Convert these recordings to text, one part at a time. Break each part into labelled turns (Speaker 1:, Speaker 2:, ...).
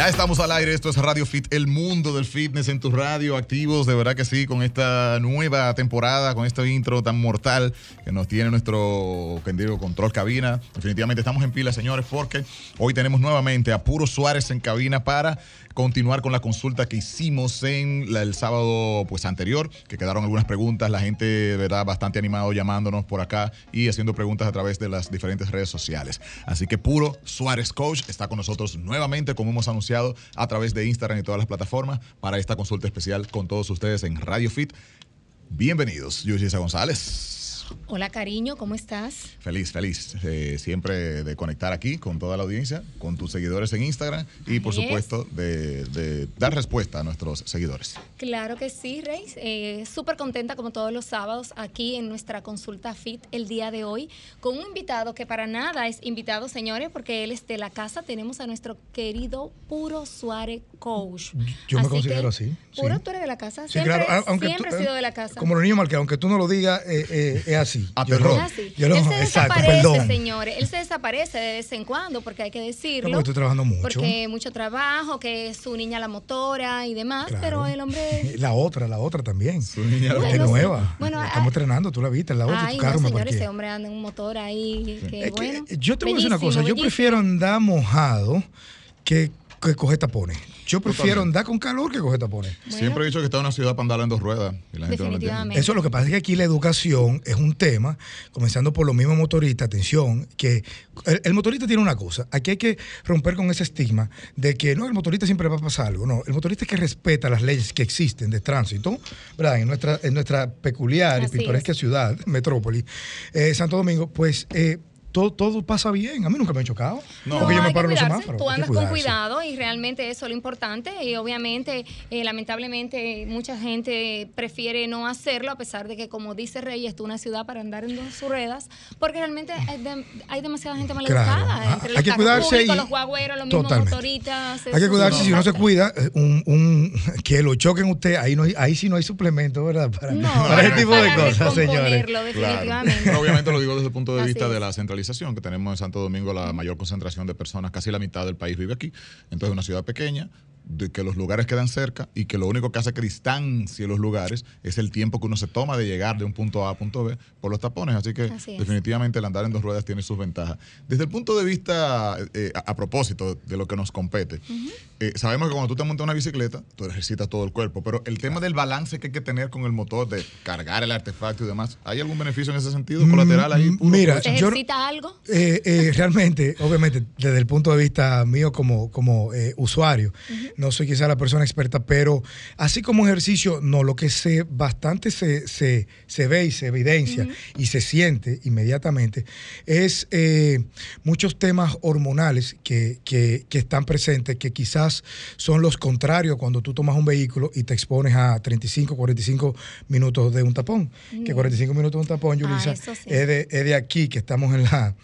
Speaker 1: Ya estamos al aire, esto es Radio Fit, el mundo del fitness en tu radio, activos, de verdad que sí, con esta nueva temporada, con este intro tan mortal que nos tiene nuestro querido control cabina. Definitivamente estamos en pila, señores, porque hoy tenemos nuevamente a Puro Suárez en cabina para continuar con la consulta que hicimos en el sábado pues anterior, que quedaron algunas preguntas, la gente verdad bastante animado llamándonos por acá y haciendo preguntas a través de las diferentes redes sociales. Así que Puro Suárez Coach está con nosotros nuevamente, como hemos anunciado a través de Instagram y todas las plataformas para esta consulta especial con todos ustedes en Radio Fit. Bienvenidos, Yulisa González.
Speaker 2: Hola cariño, ¿cómo estás?
Speaker 1: Feliz, feliz. eh, siempre de conectar aquí con toda la audiencia, con tus seguidores en Instagram y por supuesto de, de dar respuesta a nuestros seguidores.
Speaker 2: Claro que sí, Reis. Eh, Súper contenta como todos los sábados aquí en nuestra consulta FIT el día de hoy con un invitado que para nada es invitado, señores, porque él es de la casa. Tenemos a nuestro querido Puro Suárez Coach.
Speaker 3: Yo me
Speaker 2: Así
Speaker 3: considero
Speaker 2: que,
Speaker 3: así, sí.
Speaker 2: Puro, tú eres de la casa.
Speaker 3: Sí,
Speaker 2: siempre
Speaker 3: claro, aunque
Speaker 2: siempre
Speaker 3: tú-
Speaker 2: has sido de la casa.
Speaker 3: Como los niños aunque tú no lo digas, eh, eh, así.
Speaker 1: Ah,
Speaker 3: Yo lo-
Speaker 2: así.
Speaker 3: yo lo-
Speaker 2: él se
Speaker 3: exacto,
Speaker 2: desaparece,
Speaker 3: perdón.
Speaker 2: señores. Él se desaparece de vez en cuando, porque hay que decirlo.
Speaker 3: No, porque estoy trabajando mucho.
Speaker 2: Porque mucho trabajo, que es su niña la motora y demás,
Speaker 3: Claro.
Speaker 2: pero el hombre
Speaker 3: La otra, la otra también.
Speaker 1: Su niña la
Speaker 3: Es
Speaker 2: Bueno, sí.
Speaker 3: nueva.
Speaker 2: Bueno,
Speaker 3: Estamos
Speaker 2: ah,
Speaker 3: entrenando, tú la viste, la otra,
Speaker 2: Ay,
Speaker 3: tu
Speaker 2: no,
Speaker 3: carro me
Speaker 2: señores, ese hombre anda en un motor ahí, que
Speaker 3: Es que,
Speaker 2: bueno.
Speaker 3: eh, yo te voy a decir una
Speaker 2: Bellísimo,
Speaker 3: cosa, yo
Speaker 2: bellísimo.
Speaker 3: prefiero andar mojado que, que coger tapones. Yo prefiero andar con calor que coger tapones.
Speaker 2: Bueno.
Speaker 1: Siempre he dicho que está en una ciudad para andar en dos ruedas y la gente no lo entiende.
Speaker 2: Definitivamente.
Speaker 3: Eso lo que pasa es que aquí la educación es un tema, comenzando por los mismos motoristas, atención, que el, el motorista tiene una cosa, aquí hay que romper con ese estigma de que no, el motorista siempre va a pasar algo, no, el motorista es que respeta las leyes que existen de tránsito, ¿verdad? En nuestra, en nuestra peculiar y pintoresca ciudad, metrópoli, eh, Santo Domingo, pues... eh, todo, todo pasa bien. A mí nunca me han chocado.
Speaker 1: No.
Speaker 3: porque yo me paro en los
Speaker 2: cuidarse.
Speaker 3: semáforos.
Speaker 2: Tú andas con cuidado y realmente eso es lo importante. Y obviamente, eh, lamentablemente, mucha gente prefiere no hacerlo, a pesar de que, como dice Rey, es una ciudad para andar en dos ruedas, porque realmente hay, de- hay demasiada gente mal
Speaker 3: Claro.
Speaker 2: educada.
Speaker 3: Ah,
Speaker 2: Entre
Speaker 3: hay que cuidarse y-
Speaker 2: los guagüeros, los mismos
Speaker 3: Totalmente.
Speaker 2: motoristas.
Speaker 3: Hay que cuidarse,
Speaker 2: sí
Speaker 3: si no se cuida, eh, un, un- que lo choquen usted, ahí no hay- ahí sí no hay suplemento, ¿verdad? Para,
Speaker 2: No,
Speaker 3: para ese tipo de
Speaker 2: para
Speaker 3: cosas, señores.
Speaker 1: Claro.
Speaker 2: definitivamente.
Speaker 1: Pero obviamente lo digo desde el punto de
Speaker 2: Así
Speaker 1: vista de
Speaker 2: es.
Speaker 1: la centralización que tenemos en Santo Domingo, la mayor concentración de personas, casi la mitad del país vive aquí. Entonces, es una ciudad pequeña, de que los lugares quedan cerca y que lo único que hace que distancie los lugares es el tiempo que uno se toma de llegar de un punto A a punto B por los tapones. Así que
Speaker 2: Así
Speaker 1: definitivamente el andar en dos ruedas tiene sus ventajas. Desde el punto de vista, eh, a, a propósito de lo que nos compete, eh, sabemos que cuando tú te montas una bicicleta, tú ejercitas todo el cuerpo, pero el tema del balance que hay que tener con el motor, de cargar el artefacto y demás, ¿hay algún beneficio en ese sentido colateral ahí?
Speaker 3: Mm,
Speaker 1: puro?
Speaker 3: mira,
Speaker 2: ¿Te
Speaker 3: yo-
Speaker 2: ejercita algo?
Speaker 3: Eh, eh, realmente, obviamente, desde el punto de vista mío como, como eh, usuario, no soy quizá la persona experta, pero así como ejercicio, no, lo que se bastante se, se, se ve y se evidencia y se siente inmediatamente es eh, muchos temas hormonales que, que- que están presentes, que quizás son los contrarios cuando tú tomas un vehículo y te expones a 35, 45 minutos de un tapón. Que 45 minutos de un tapón,
Speaker 2: Ah,
Speaker 3: Yulisa,
Speaker 2: sí.
Speaker 3: es de, es de aquí, que estamos en la,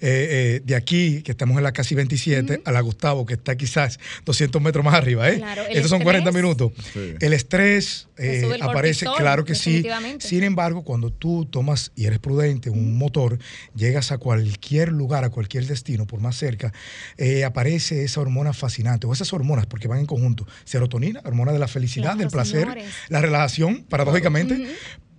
Speaker 3: eh, eh, de aquí, que estamos en la casi 27, a la Gustavo, que está quizás 200 metros más arriba, ¿eh?
Speaker 2: Claro,
Speaker 3: Estos son 40
Speaker 2: estrés.
Speaker 3: minutos.
Speaker 1: Sí.
Speaker 3: El estrés eh,
Speaker 2: el
Speaker 3: aparece,
Speaker 2: cortisol,
Speaker 3: claro que sí. Sin embargo, cuando tú tomas y eres prudente un motor, llegas a cualquier lugar, a cualquier destino, por más cerca, eh, aparece esa hormona fascinante, o esas hormonas, porque van en conjunto. Serotonina, hormona de la felicidad,
Speaker 2: Claro,
Speaker 3: del placer,
Speaker 2: señores.
Speaker 3: la relajación, paradójicamente.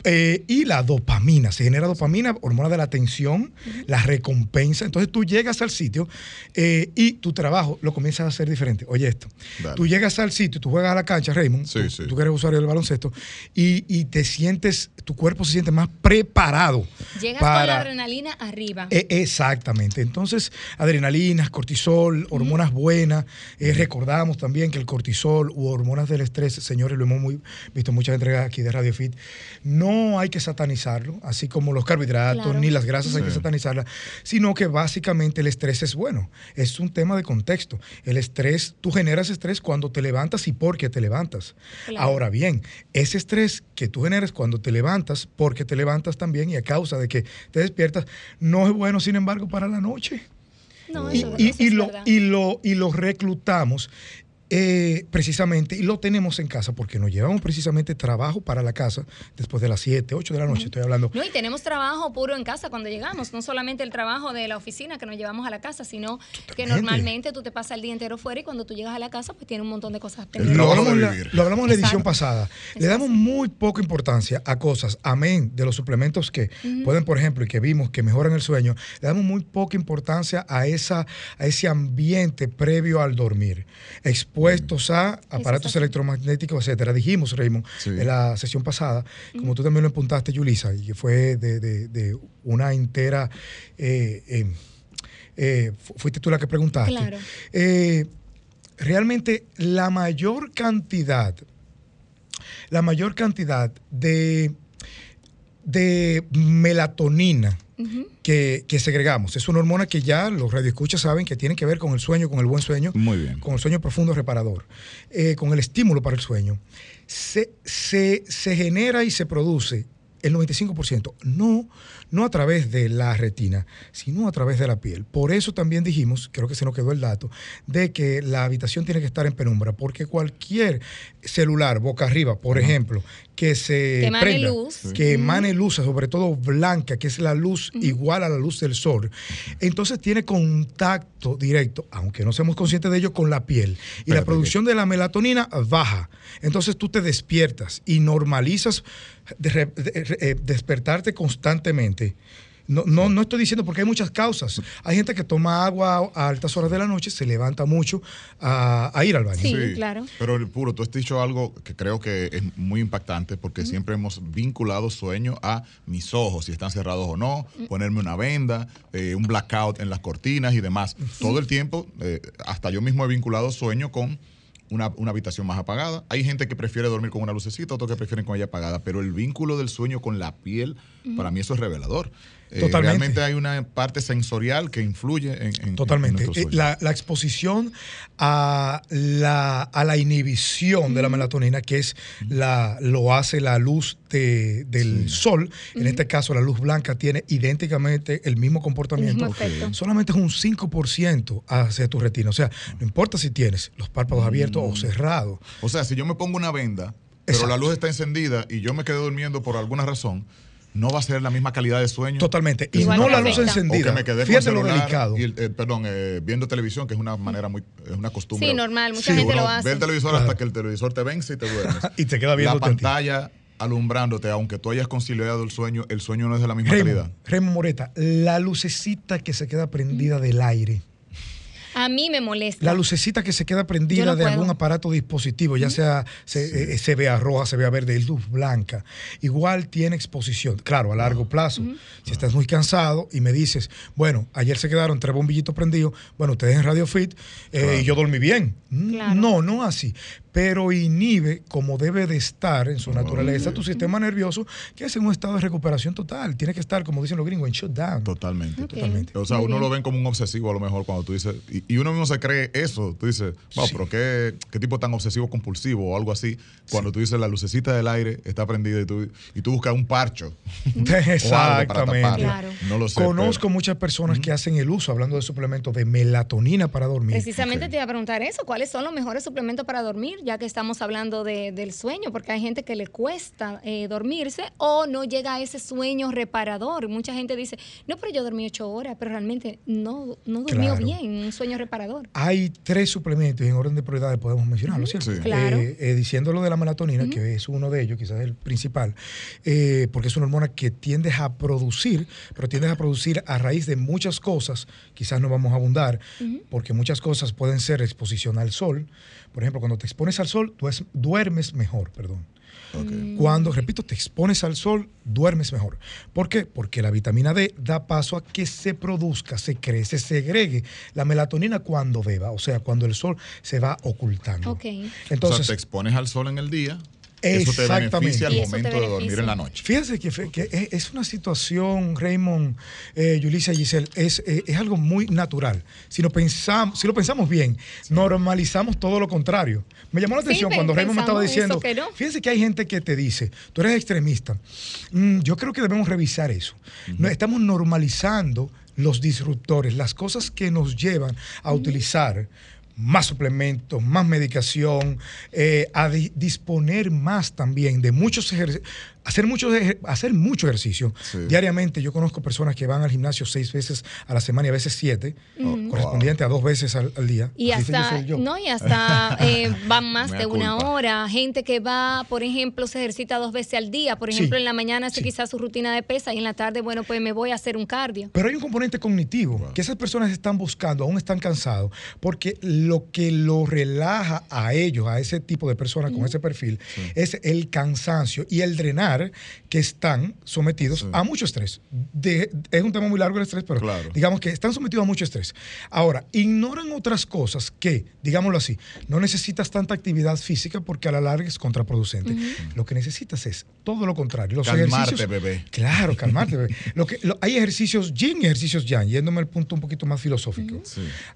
Speaker 3: Eh, y la dopamina, se genera dopamina, hormona de la atención, la recompensa. Entonces tú llegas al sitio eh, y tu trabajo lo comienzas a hacer diferente. Oye esto,
Speaker 1: Dale.
Speaker 3: tú llegas al sitio, tú juegas a la cancha, Raymond,
Speaker 1: Sí,
Speaker 3: tú,
Speaker 1: sí.
Speaker 3: tú que eres usuario del baloncesto, y, y te sientes, tu cuerpo se siente más preparado.
Speaker 2: Llegas con la
Speaker 3: para-
Speaker 2: adrenalina arriba.
Speaker 3: eh, exactamente. Entonces, adrenalinas, cortisol, hormonas buenas. Eh, recordamos también que el cortisol u hormonas del estrés, señores, lo hemos muy- visto en muchas entregas aquí de Radio Fit, no hay que satanizarlo, así como los carbohidratos
Speaker 2: Claro.
Speaker 3: ni las grasas hay que satanizarlas, sino que básicamente el estrés es bueno. Es un tema de contexto. El estrés, tú generas estrés cuando te levantas y porque te levantas.
Speaker 2: Claro.
Speaker 3: Ahora bien, ese estrés que tú generas cuando te levantas, porque te levantas también y a causa de que te despiertas, no es bueno, sin embargo, para la noche.
Speaker 2: no,
Speaker 3: Y,
Speaker 2: eso,
Speaker 3: y-
Speaker 2: eso
Speaker 3: y
Speaker 2: es
Speaker 3: lo, y, lo, y lo reclutamos eh, precisamente, y lo tenemos en casa porque nos llevamos precisamente trabajo para la casa después de las 7, 8 de la noche, estoy hablando.
Speaker 2: No, y tenemos trabajo puro en casa cuando llegamos, no solamente el trabajo de la oficina que nos llevamos a la casa, sino que normalmente tú te pasas el día entero fuera y cuando tú llegas a la casa pues tiene un montón de cosas pendientes.
Speaker 3: Lo hablamos, la, lo hablamos en la edición
Speaker 2: Exacto.
Speaker 3: pasada. Le damos muy poca importancia a cosas, amén, de los suplementos que pueden, por ejemplo, y que vimos que mejoran el sueño, le damos muy poca importancia a, esa, a ese ambiente previo al dormir, expuestos a aparatos electromagnéticos, etcétera. Dijimos, Raymond,
Speaker 1: Sí.
Speaker 3: en la sesión pasada, como tú también lo apuntaste, Yulisa, y que fue de, de- de una entera... eh, eh, eh, fu- fuiste tú la que preguntaste.
Speaker 2: Claro.
Speaker 3: Eh, realmente la mayor cantidad, la mayor cantidad de, de melatonina Que, que segregamos. Es una hormona que ya los radioescuchas saben que tiene que ver con el sueño, con el buen sueño,
Speaker 1: Muy bien.
Speaker 3: con el sueño profundo reparador, eh, con el estímulo para el sueño. Se, se- se genera y se produce el 95%, no, no a través de la retina, sino a través de la piel. Por eso también dijimos, creo que se nos quedó el dato, de que la habitación tiene que estar en penumbra, porque cualquier celular boca arriba, por ejemplo, que se
Speaker 2: Que emane
Speaker 3: prenda,
Speaker 2: luz.
Speaker 3: que emane luz, sobre todo blanca, que es la luz igual a la luz del sol, entonces tiene contacto directo, aunque no seamos conscientes de ello, con la piel. Y la producción de la melatonina baja. Entonces tú te despiertas y normalizas de de- eh, despertarte constantemente. No, no, no estoy diciendo porque hay muchas causas. Hay gente que toma agua a altas horas de la noche, se levanta mucho a, a ir al baño.
Speaker 2: Sí. claro.
Speaker 1: Pero el puro, tú has dicho algo que creo que es muy impactante porque siempre hemos vinculado sueño a mis ojos, si están cerrados o no, ponerme una venda, eh, un blackout en las cortinas y demás. Todo el tiempo, eh, hasta yo mismo he vinculado sueño con una, una habitación más apagada. Hay gente que prefiere dormir con una lucecita, otros que prefieren con ella apagada, pero el vínculo del sueño con la piel, para mí eso es revelador. Eh,
Speaker 3: Totalmente.
Speaker 1: realmente hay una parte sensorial que influye en, en- en
Speaker 3: Totalmente. Eh,
Speaker 1: sueño.
Speaker 3: La, la exposición a la, a la inhibición de la melatonina, que es la, lo hace la luz de- del sol, en este caso la luz blanca tiene idénticamente el mismo comportamiento.
Speaker 2: El mismo efecto.
Speaker 3: Solamente es un 5% hacia tu retina. O sea, no importa si tienes los párpados abiertos o cerrados.
Speaker 1: O sea, si yo me pongo una venda, pero
Speaker 3: Exacto.
Speaker 1: la luz está encendida y yo me quedé durmiendo por alguna razón, no va a ser la misma calidad de sueño.
Speaker 3: Totalmente. Y no la luz
Speaker 1: O que
Speaker 3: encendida.
Speaker 1: me quedé con
Speaker 3: Fíjate lo delicado.
Speaker 1: y el- eh, perdón, eh, viendo televisión, que es una manera muy, es una costumbre.
Speaker 2: Sí, normal, mucha
Speaker 3: Sí,
Speaker 2: gente
Speaker 1: Uno
Speaker 2: lo hace.
Speaker 1: Ve el televisor
Speaker 3: Claro.
Speaker 1: hasta que el televisor te vence y te duermes.
Speaker 3: Y te queda viendo
Speaker 1: La pantalla alumbrándote, aunque tú hayas conciliado el sueño, el sueño no es de la misma
Speaker 3: Raymond,
Speaker 1: calidad.
Speaker 3: Raymond Moreta, la lucecita que se queda prendida del aire.
Speaker 2: A mí me molesta.
Speaker 3: La lucecita que se queda prendida
Speaker 2: no
Speaker 3: de
Speaker 2: puedo.
Speaker 3: algún aparato dispositivo, ya sea se, eh, se vea roja, se vea verde, es luz blanca, igual tiene exposición. Claro, a largo plazo. Si estás muy cansado y me dices, bueno, ayer se quedaron tres bombillitos prendidos, bueno, ustedes en Radio Fit eh,
Speaker 1: Claro.
Speaker 3: y yo dormí bien. Mm,
Speaker 2: Claro.
Speaker 3: No, no así. Pero inhibe como debe de estar en su naturaleza tu sistema nervioso, que es en un estado de recuperación total. Tiene que estar, como dicen los gringos, en shutdown.
Speaker 1: Totalmente.
Speaker 3: Totalmente.
Speaker 1: O sea,
Speaker 2: Muy
Speaker 1: uno
Speaker 2: bien.
Speaker 1: lo ven como un obsesivo a lo mejor cuando tú dices, y, y uno mismo se cree eso, tú dices, wow,
Speaker 3: Sí.
Speaker 1: pero qué, qué tipo tan obsesivo compulsivo o algo así, cuando tú dices la lucecita del aire está prendida y tú, y tú buscas un parcho.
Speaker 3: Exactamente.
Speaker 2: Claro.
Speaker 1: No lo sé.
Speaker 3: Conozco
Speaker 1: pero-
Speaker 3: muchas personas que hacen el uso, hablando de suplementos, de melatonina para dormir.
Speaker 2: Precisamente te iba a preguntar eso, ¿cuáles son los mejores suplementos para dormir? Ya que estamos hablando de- del sueño, porque hay gente que le cuesta eh, dormirse o no llega a ese sueño reparador. Mucha gente dice, no, pero yo dormí ocho horas, pero realmente no, no durmió
Speaker 3: Claro.
Speaker 2: bien, un sueño reparador.
Speaker 3: Hay tres suplementos y en orden de prioridades podemos mencionarlo, ¿cierto?
Speaker 1: Sí.
Speaker 2: Claro.
Speaker 3: Eh, eh, diciendo lo de la melatonina, que es uno de ellos, quizás el principal, eh, porque es una hormona que tiendes a producir, pero tiendes a producir a raíz de muchas cosas, quizás no vamos a abundar, porque muchas cosas pueden ser exposición al sol. Por ejemplo, cuando te expones al sol, tú es- duermes mejor, perdón.
Speaker 1: Ok.
Speaker 3: Cuando, repito, te expones al sol, duermes mejor. ¿Por qué? Porque la vitamina D da paso a que se produzca, se crece, se segregue la melatonina cuando beba, o sea, cuando el sol se va ocultando.
Speaker 2: Ok.
Speaker 1: o
Speaker 3: Entonces,
Speaker 1: sea, te expones al sol en el día, eso te
Speaker 3: Exactamente.
Speaker 1: beneficia al momento de dormir en la noche.
Speaker 3: Fíjese que, es- una situación, Raymond, eh, Yulisa y Giselle, es, eh, es algo muy natural. Si, lo pensamos, si lo pensamos bien, normalizamos todo lo contrario. Me llamó la atención cuando Raymond me estaba diciendo,
Speaker 2: que no.
Speaker 3: fíjense que hay gente que te dice, tú eres extremista. Mm, yo creo que debemos revisar eso. No, estamos normalizando los disruptores, las cosas que nos llevan a utilizar más suplementos, más medicación, eh, a disponer más también de muchos ejercicios hacer mucho, hacer mucho ejercicio. Diariamente. Yo conozco personas que van al gimnasio seis veces a la semana y a veces siete, correspondiente a dos veces al, día.
Speaker 2: Y hasta, no, y hasta eh, van más de una hora. Gente que va, por ejemplo, se ejercita dos veces al día. Por ejemplo, en la mañana hace quizás su rutina de pesa y en la tarde, bueno, pues me voy a hacer un cardio.
Speaker 3: Pero hay un componente cognitivo que esas personas están buscando, aún están cansados, porque lo que lo relaja a ellos, a ese tipo de personas con ese perfil, es el cansancio y el drenar que están sometidos a mucho estrés. es un tema muy largo el estrés, pero digamos que están sometidos a mucho estrés. Ahora, ignoran otras cosas que, digámoslo así, no necesitas tanta actividad física porque a la larga es contraproducente. Lo que necesitas es todo lo contrario.
Speaker 1: Los calmarte, bebé.
Speaker 3: Claro, calmarte, bebé. Lo que, hay ejercicios yin y ejercicios yang, yéndome al punto un poquito más filosófico.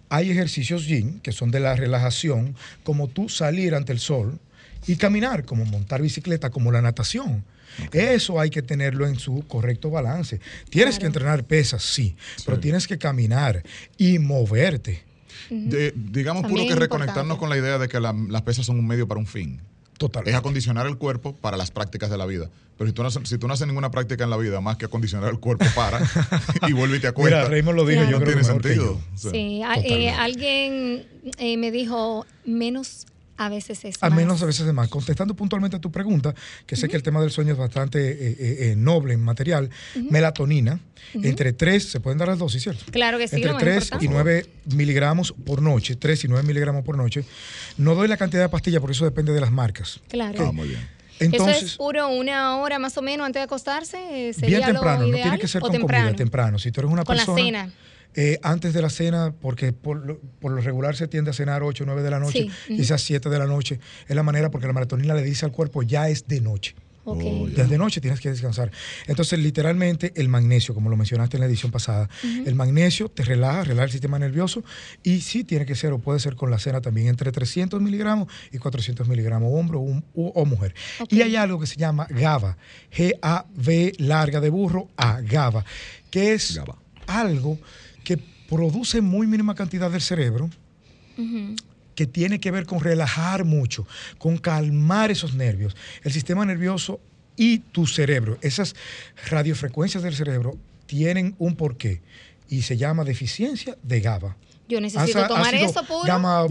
Speaker 3: Hay ejercicios yin que son de la relajación, como tú salir ante el sol y caminar, como montar bicicleta, como la natación. Eso hay que tenerlo en su correcto balance. Tienes que entrenar pesas, sí, pero tienes que caminar y moverte.
Speaker 1: digamos puro que reconectarnos con la idea de que las pesas son un medio para un fin.
Speaker 3: Total.
Speaker 1: Es acondicionar el cuerpo para las prácticas de la vida. Pero si tú, no, si tú no haces ninguna práctica en la vida más que acondicionar el cuerpo para y vuelve y te acuerdas.
Speaker 3: Mira, Raymond lo dijo, yo
Speaker 1: no
Speaker 3: creo
Speaker 1: tiene sentido.
Speaker 2: Sí, eh, alguien eh, me dijo menos a veces es
Speaker 3: Al menos a veces es más. Contestando puntualmente a tu pregunta, que sé que el tema del sueño es bastante eh, eh, eh, noble en material, melatonina, entre 3, se pueden dar las dosis, ¿cierto?
Speaker 2: Claro que sí.
Speaker 3: Entre 3 y 9 miligramos por noche, 3 y 9 miligramos por noche. No doy la cantidad de pastillas porque eso depende de las marcas.
Speaker 2: Claro.
Speaker 1: Ah, muy bien.
Speaker 2: Entonces, ¿Eso es puro una hora más o menos antes de acostarse? ¿Sería
Speaker 3: bien temprano,
Speaker 2: no
Speaker 3: tiene que ser con
Speaker 2: temprano?
Speaker 3: comida, temprano. Si tú eres una
Speaker 2: con
Speaker 3: persona...
Speaker 2: la cena.
Speaker 3: Eh, antes de la cena, porque por lo, por lo, regular se tiende a cenar 8 o 9 de la noche, quizás 7 de la noche. Es la manera porque la melatonina le dice al cuerpo ya es de noche.
Speaker 2: Okay.
Speaker 3: Ya es de noche tienes que descansar. Entonces, literalmente, el magnesio, como lo mencionaste en la edición pasada, el magnesio te relaja, relaja el sistema nervioso y sí tiene que ser, o puede ser con la cena también, entre 300 miligramos y 400 miligramos, hombre o, mujer. Y hay algo que se llama GABA, G-A-V larga de burro, A, GABA, que es algo que produce muy mínima cantidad del cerebro, que tiene que ver con relajar mucho, con calmar esos nervios. El sistema nervioso y tu cerebro, esas radiofrecuencias del cerebro tienen un porqué y se llama deficiencia de GABA.
Speaker 2: Yo necesito tomar eso puro.
Speaker 3: Llama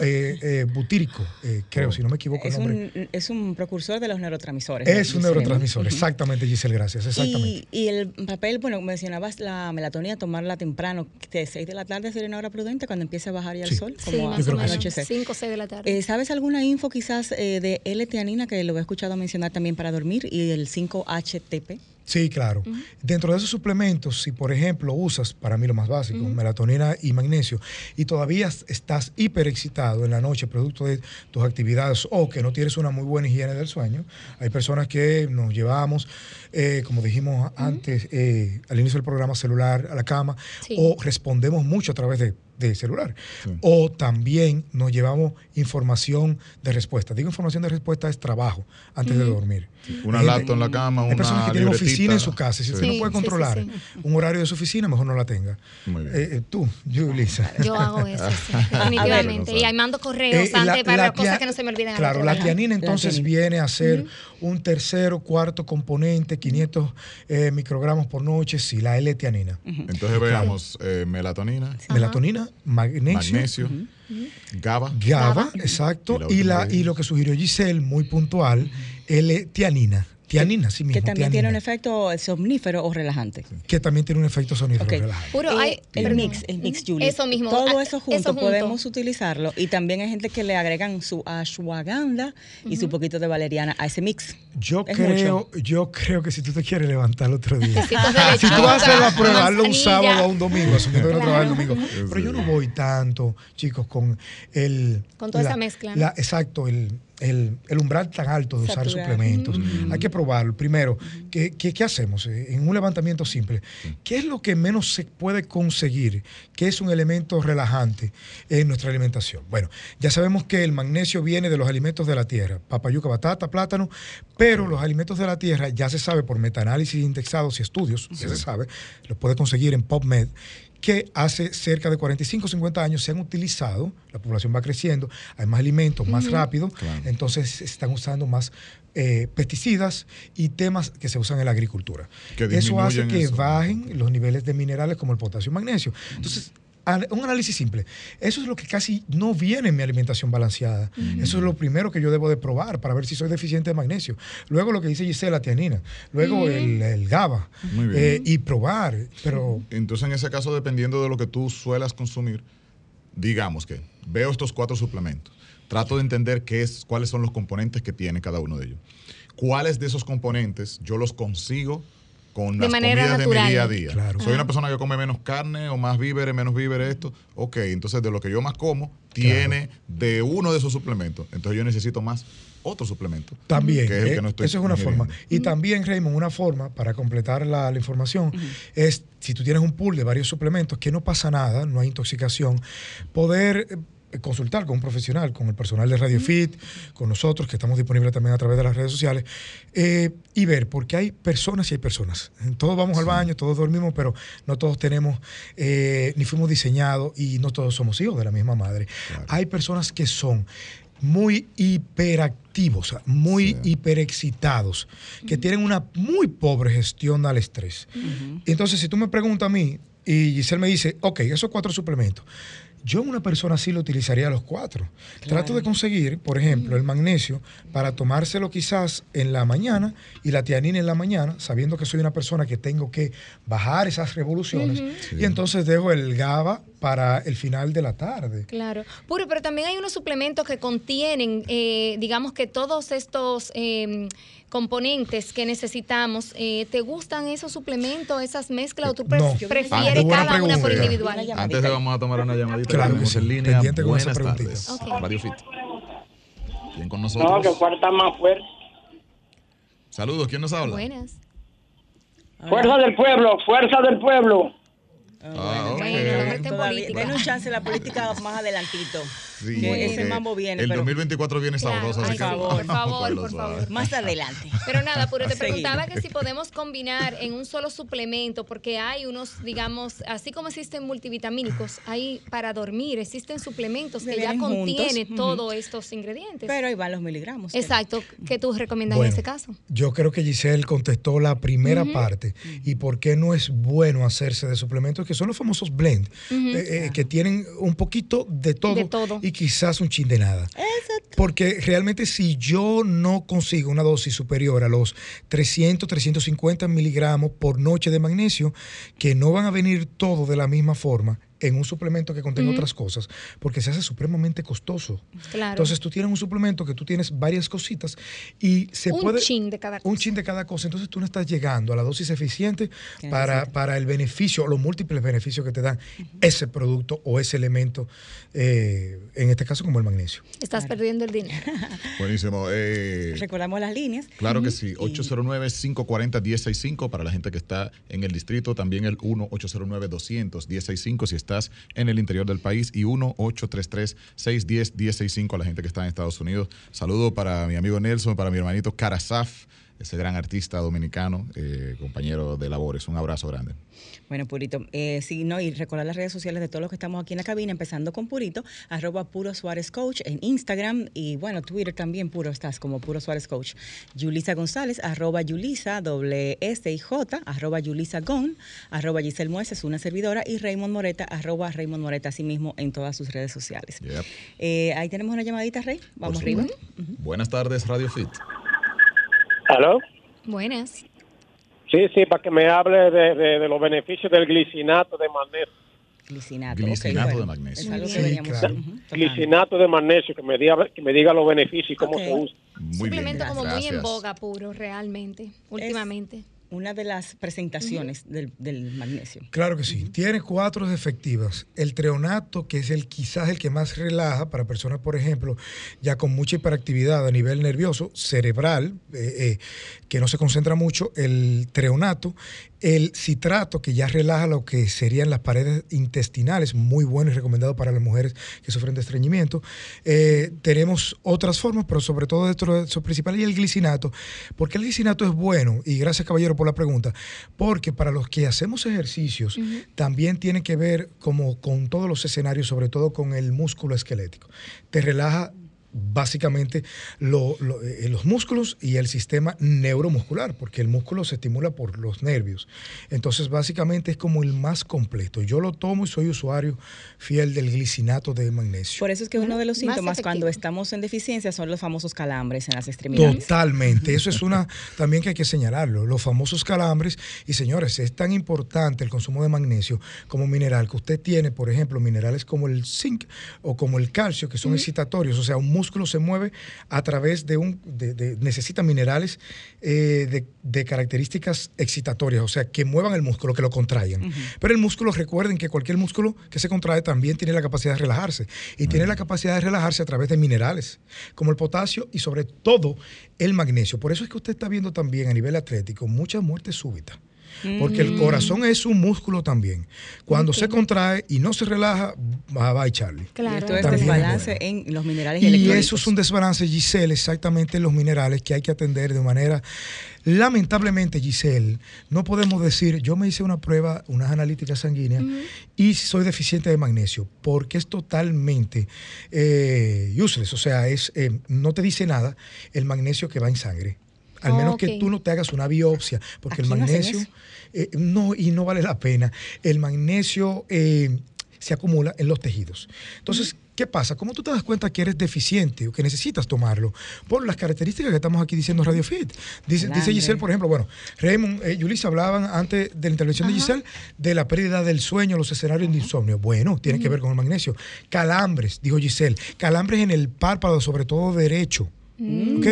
Speaker 3: eh, eh, butírico, eh, creo, si no me equivoco
Speaker 4: es
Speaker 3: el nombre.
Speaker 4: Un, es un precursor de los neurotransmisores.
Speaker 3: Es un neurotransmisor, exactamente, Giselle, gracias, exactamente.
Speaker 4: Y, el papel, bueno, mencionabas la melatonina, tomarla temprano, de 6 de la tarde sería una hora prudente cuando empiece a bajar ya el sol,
Speaker 2: como sí, más o menos, 5 o 6 de la tarde.
Speaker 4: ¿Sabes alguna info quizás de L-teanina que lo he escuchado mencionar también para dormir y el 5-HTP?
Speaker 3: Sí, claro. Dentro de esos suplementos, si por ejemplo usas, para mí lo más básico, melatonina y magnesio, y todavía estás hiperexcitado en la noche producto de tus actividades o que no tienes una muy buena higiene del sueño, hay personas que nos llevamos, eh, como dijimos antes, eh, al inicio del programa celular a la cama, o respondemos mucho a través de de celular. O también nos llevamos información de respuesta. Digo información de respuesta es trabajo antes de dormir.
Speaker 1: Una laptop en la cama, una
Speaker 3: Hay personas que tienen oficina en su casa. Si usted no puede controlar un horario de su oficina, mejor no la tenga.
Speaker 1: Muy bien.
Speaker 3: Eh, eh tú, Lisa.
Speaker 2: Yo hago eso, definitivamente. y ahí mando correos eh, antes para cosas que no se me olviden.
Speaker 3: Claro, la tianina entonces viene a ser un tercero, cuarto componente, 500 eh, microgramos por noche, si la L-tianina.
Speaker 1: Entonces veamos melatonina.
Speaker 3: Melatonina, magnesio.
Speaker 1: GABA.
Speaker 3: GABA, exacto. Y, la, y lo que sugirió Giselle, muy puntual, L-tianina. Tianina, sí mismo.
Speaker 4: Que también tiene un efecto somnífero o relajante.
Speaker 3: Que también tiene un efecto somnífero relajante.
Speaker 4: Puro, hay, el mix, el mix, Julie.
Speaker 2: Eso mismo.
Speaker 4: Todo eso junto, podemos utilizarlo. Y también hay gente que le agregan su ashwagandha y su poquito de valeriana a ese mix.
Speaker 3: Yo creo, yo creo que si tú te quieres levantar el otro día, si tú vas a hacer la prueba, hazlo un sábado o un domingo, asumiendo que no trabajas el domingo. Pero yo no voy tanto, chicos, con el...
Speaker 2: Con toda esa mezcla.
Speaker 3: exacto, el el, umbral tan alto de usar suplementos. Hay que probarlo. Primero, ¿qué, ¿qué, hacemos? Eh, en un levantamiento simple, ¿qué es lo que menos se puede conseguir? ¿Qué es un elemento relajante en nuestra alimentación? Bueno, ya sabemos que el magnesio viene de los alimentos de la tierra, papayuca, batata, plátano, pero los alimentos de la tierra ya se sabe por metaanálisis indexados y estudios, ya se sabe, lo puede conseguir en PubMed, que hace cerca de 45 50 años se han utilizado, la población va creciendo, hay más alimentos, más rápido, entonces se están usando más eh, pesticidas y temas que se usan en la agricultura. eso hace que bajen los niveles de minerales como el potasio y magnesio. Entonces, un análisis simple. Eso es lo que casi no viene en mi alimentación balanceada. Eso es lo primero que yo debo de probar para ver si soy deficiente de magnesio. Luego lo que dice Gisela, tianina. Luego el, GABA. Eh, y probar. Pero...
Speaker 1: Entonces, en ese caso, dependiendo de lo que tú suelas consumir, digamos que veo estos cuatro suplementos trato de entender qué es, cuáles son los componentes que tiene cada uno de ellos. ¿Cuáles de esos componentes yo los consigo con las comidas de mi día a día? Soy una persona que come menos carne o más víveres, menos víveres, esto. Ok, entonces de lo que yo más como, tiene de uno de esos suplementos. Entonces yo necesito más otro suplemento.
Speaker 3: También, que es eh, eso es una forma. Y también, Raymond, una forma para completar la, información es, si tú tienes un pool de varios suplementos, que no pasa nada, no hay intoxicación, poder eh, consultar con un profesional, con el personal de Radio Fit, con nosotros, que estamos disponibles también a través de las redes sociales, eh, y ver, porque hay personas y hay personas. Todos vamos al baño, todos dormimos, pero no todos tenemos, eh, ni fuimos diseñados y no todos somos hijos de la misma madre. Hay personas que son muy hiperactivos, muy hiperexcitados, que tienen una muy pobre gestión al estrés. Entonces, si tú me preguntas a mí, y Giselle me dice, ok, esos cuatro suplementos, yo una persona así lo utilizaría los cuatro. Trato de conseguir, por ejemplo, el magnesio para tomárselo quizás en la mañana y la tianina en la mañana, sabiendo que soy una persona que tengo que bajar esas revoluciones. Y entonces dejo el GABA para el final de la tarde.
Speaker 2: Claro. Puro, pero también hay unos suplementos que contienen, eh, digamos que todos estos... Em, componentes que necesitamos. Eh, ¿Te gustan esos suplementos, esas mezclas o tú prefieres cada una por individual?
Speaker 1: Antes de vamos a tomar una llamadita,
Speaker 3: claro, en línea. Buenas tardes.
Speaker 1: Okay. Radio Fit. Bien con nosotros.
Speaker 5: No, que fuerza más fuerte.
Speaker 1: Saludos, ¿quién nos habla?
Speaker 2: Buenas.
Speaker 5: Fuerza del pueblo, fuerza del pueblo.
Speaker 4: Ah, bueno, bueno, un chance la política más adelantito. Sí, ese mambo viene.
Speaker 1: El 2024 viene sabroso.
Speaker 2: por favor, por favor, por favor.
Speaker 4: Más adelante.
Speaker 2: Pero nada, pero te preguntaba que si podemos combinar en un solo suplemento, porque hay unos, digamos, así como existen multivitamínicos, hay para dormir, existen suplementos que ya contienen todos estos ingredientes.
Speaker 4: Pero ahí van los miligramos.
Speaker 2: Exacto. ¿Qué tú recomiendas en ese caso?
Speaker 3: Yo creo que Giselle contestó la primera parte. ¿Y por qué no es bueno hacerse de suplementos? Que son los famosos blend, eh, eh, que tienen un poquito de todo. De todo quizás un chin de nada. Porque realmente si yo no consigo una dosis superior a los 300, 350 miligramos por noche de magnesio, que no van a venir todos de la misma forma, en un suplemento que contenga otras cosas, porque se hace supremamente costoso. Entonces tú tienes un suplemento que tú tienes varias cositas y se puede...
Speaker 2: Un chin de cada cosa.
Speaker 3: Un chin de cada cosa. Entonces tú no estás llegando a la dosis eficiente para, para, el beneficio, los múltiples beneficios que te dan ese producto o ese elemento, eh, en este caso como el magnesio.
Speaker 2: Estás perdiendo el dinero.
Speaker 1: Buenísimo.
Speaker 4: Eh, Recordamos las líneas.
Speaker 1: Claro que sí. 809-540-1065 para la gente que está en el distrito. También el 1-809-200-1065 si está estás en el interior del país y 1-833-610-1065 a la gente que está en Estados Unidos. Saludo para mi amigo Nelson, para mi hermanito Karasaf ese gran artista dominicano, eh, compañero de labores. Un abrazo grande.
Speaker 4: Bueno, Purito, eh, sí, no, y recordar las redes sociales de todos los que estamos aquí en la cabina, empezando con Purito, arroba Puro Suárez Coach en Instagram y bueno, Twitter también, Puro, estás como Puro Suárez Coach. Yulisa González, arroba Yulisa, doble S y J, arroba Yulisa Gon, arroba Giselle Mueces, una servidora, y Raymond Moreta, arroba Raymond Moreta, así mismo en todas sus redes sociales. Eh, ahí tenemos una llamadita, Rey. Vamos arriba.
Speaker 1: Buenas tardes, Radio Fit.
Speaker 5: ¿Aló?
Speaker 2: Buenas.
Speaker 5: Sí, sí, para que me hable de, los beneficios del glicinato de magnesio.
Speaker 4: Glicinato,
Speaker 1: glicinato de magnesio.
Speaker 5: Glicinato de magnesio, que me diga, que me diga los beneficios y cómo se usa.
Speaker 2: Muy Suplemento como muy en boga puro, realmente, últimamente
Speaker 4: una de las presentaciones del, magnesio.
Speaker 3: Claro que sí. Tiene cuatro efectivas. El treonato, que es el quizás el que más relaja para personas, por ejemplo, ya con mucha hiperactividad a nivel nervioso, cerebral, eh, eh, que no se concentra mucho. El treonato el citrato, que ya relaja lo que serían las paredes intestinales, muy bueno y recomendado para las mujeres que sufren de estreñimiento. Eh, tenemos otras formas, pero sobre todo dentro de eso principal, y el glicinato. porque el glicinato es bueno? Y gracias, caballero, por la pregunta, porque para los que hacemos ejercicios también tiene que ver como con todos los escenarios, sobre todo con el músculo esquelético. Te relaja básicamente lo- lo- eh, los músculos y el sistema neuromuscular, porque el músculo se estimula por los nervios. Entonces, básicamente es como el más completo. Yo lo tomo y soy usuario fiel del glicinato de magnesio.
Speaker 4: Por eso es que uno de los síntomas cuando estamos en deficiencia son los famosos calambres en las extremidades.
Speaker 3: Totalmente. Eso es una también que hay que señalarlo. Los famosos calambres. Y señores, es tan importante el consumo de magnesio como mineral que usted tiene, por ejemplo, minerales como el zinc o como el calcio, que son excitatorios. O sea, un músculo se mueve a través de un. de- de- necesita minerales eh, de, de características excitatorias, o sea, que muevan el músculo, que lo contraigan. Pero el músculo, recuerden que cualquier músculo que se contrae también tiene la capacidad de relajarse. Y tiene la capacidad de relajarse a través de minerales, como el potasio y sobre todo el magnesio. Por eso es que usted está viendo también a nivel atlético mucha muerte súbita. Porque el corazón es un músculo también. Cuando se contrae y no se relaja, va a echarle.
Speaker 4: Y
Speaker 2: Claro.
Speaker 4: esto es
Speaker 3: También
Speaker 4: desbalance en los minerales y,
Speaker 3: eso es un desbalance, Giselle, exactamente en los minerales que hay que atender de manera... Lamentablemente, Giselle, no podemos decir, yo me hice una prueba, unas analíticas sanguíneas, y soy deficiente de magnesio, porque es totalmente eh, useless, o sea, es, eh, no te dice nada el magnesio que va en sangre. Al menos que tú no te hagas una biopsia, porque el magnesio, eh, no, y no vale la pena. El magnesio eh, se acumula en los tejidos. Entonces, ¿qué pasa? ¿Cómo tú te das cuenta que eres deficiente o que necesitas tomarlo? Por las características que estamos aquí diciendo Radio Fit. Dice, dice. Giselle, por ejemplo, bueno, Raymond, eh, Yulisa hablaban antes de la intervención de Giselle de la pérdida del sueño, los escenarios de insomnio. Bueno, tiene que ver con el magnesio. Calambres, dijo Giselle. Calambres en el párpado, sobre todo derecho. ¿Ok?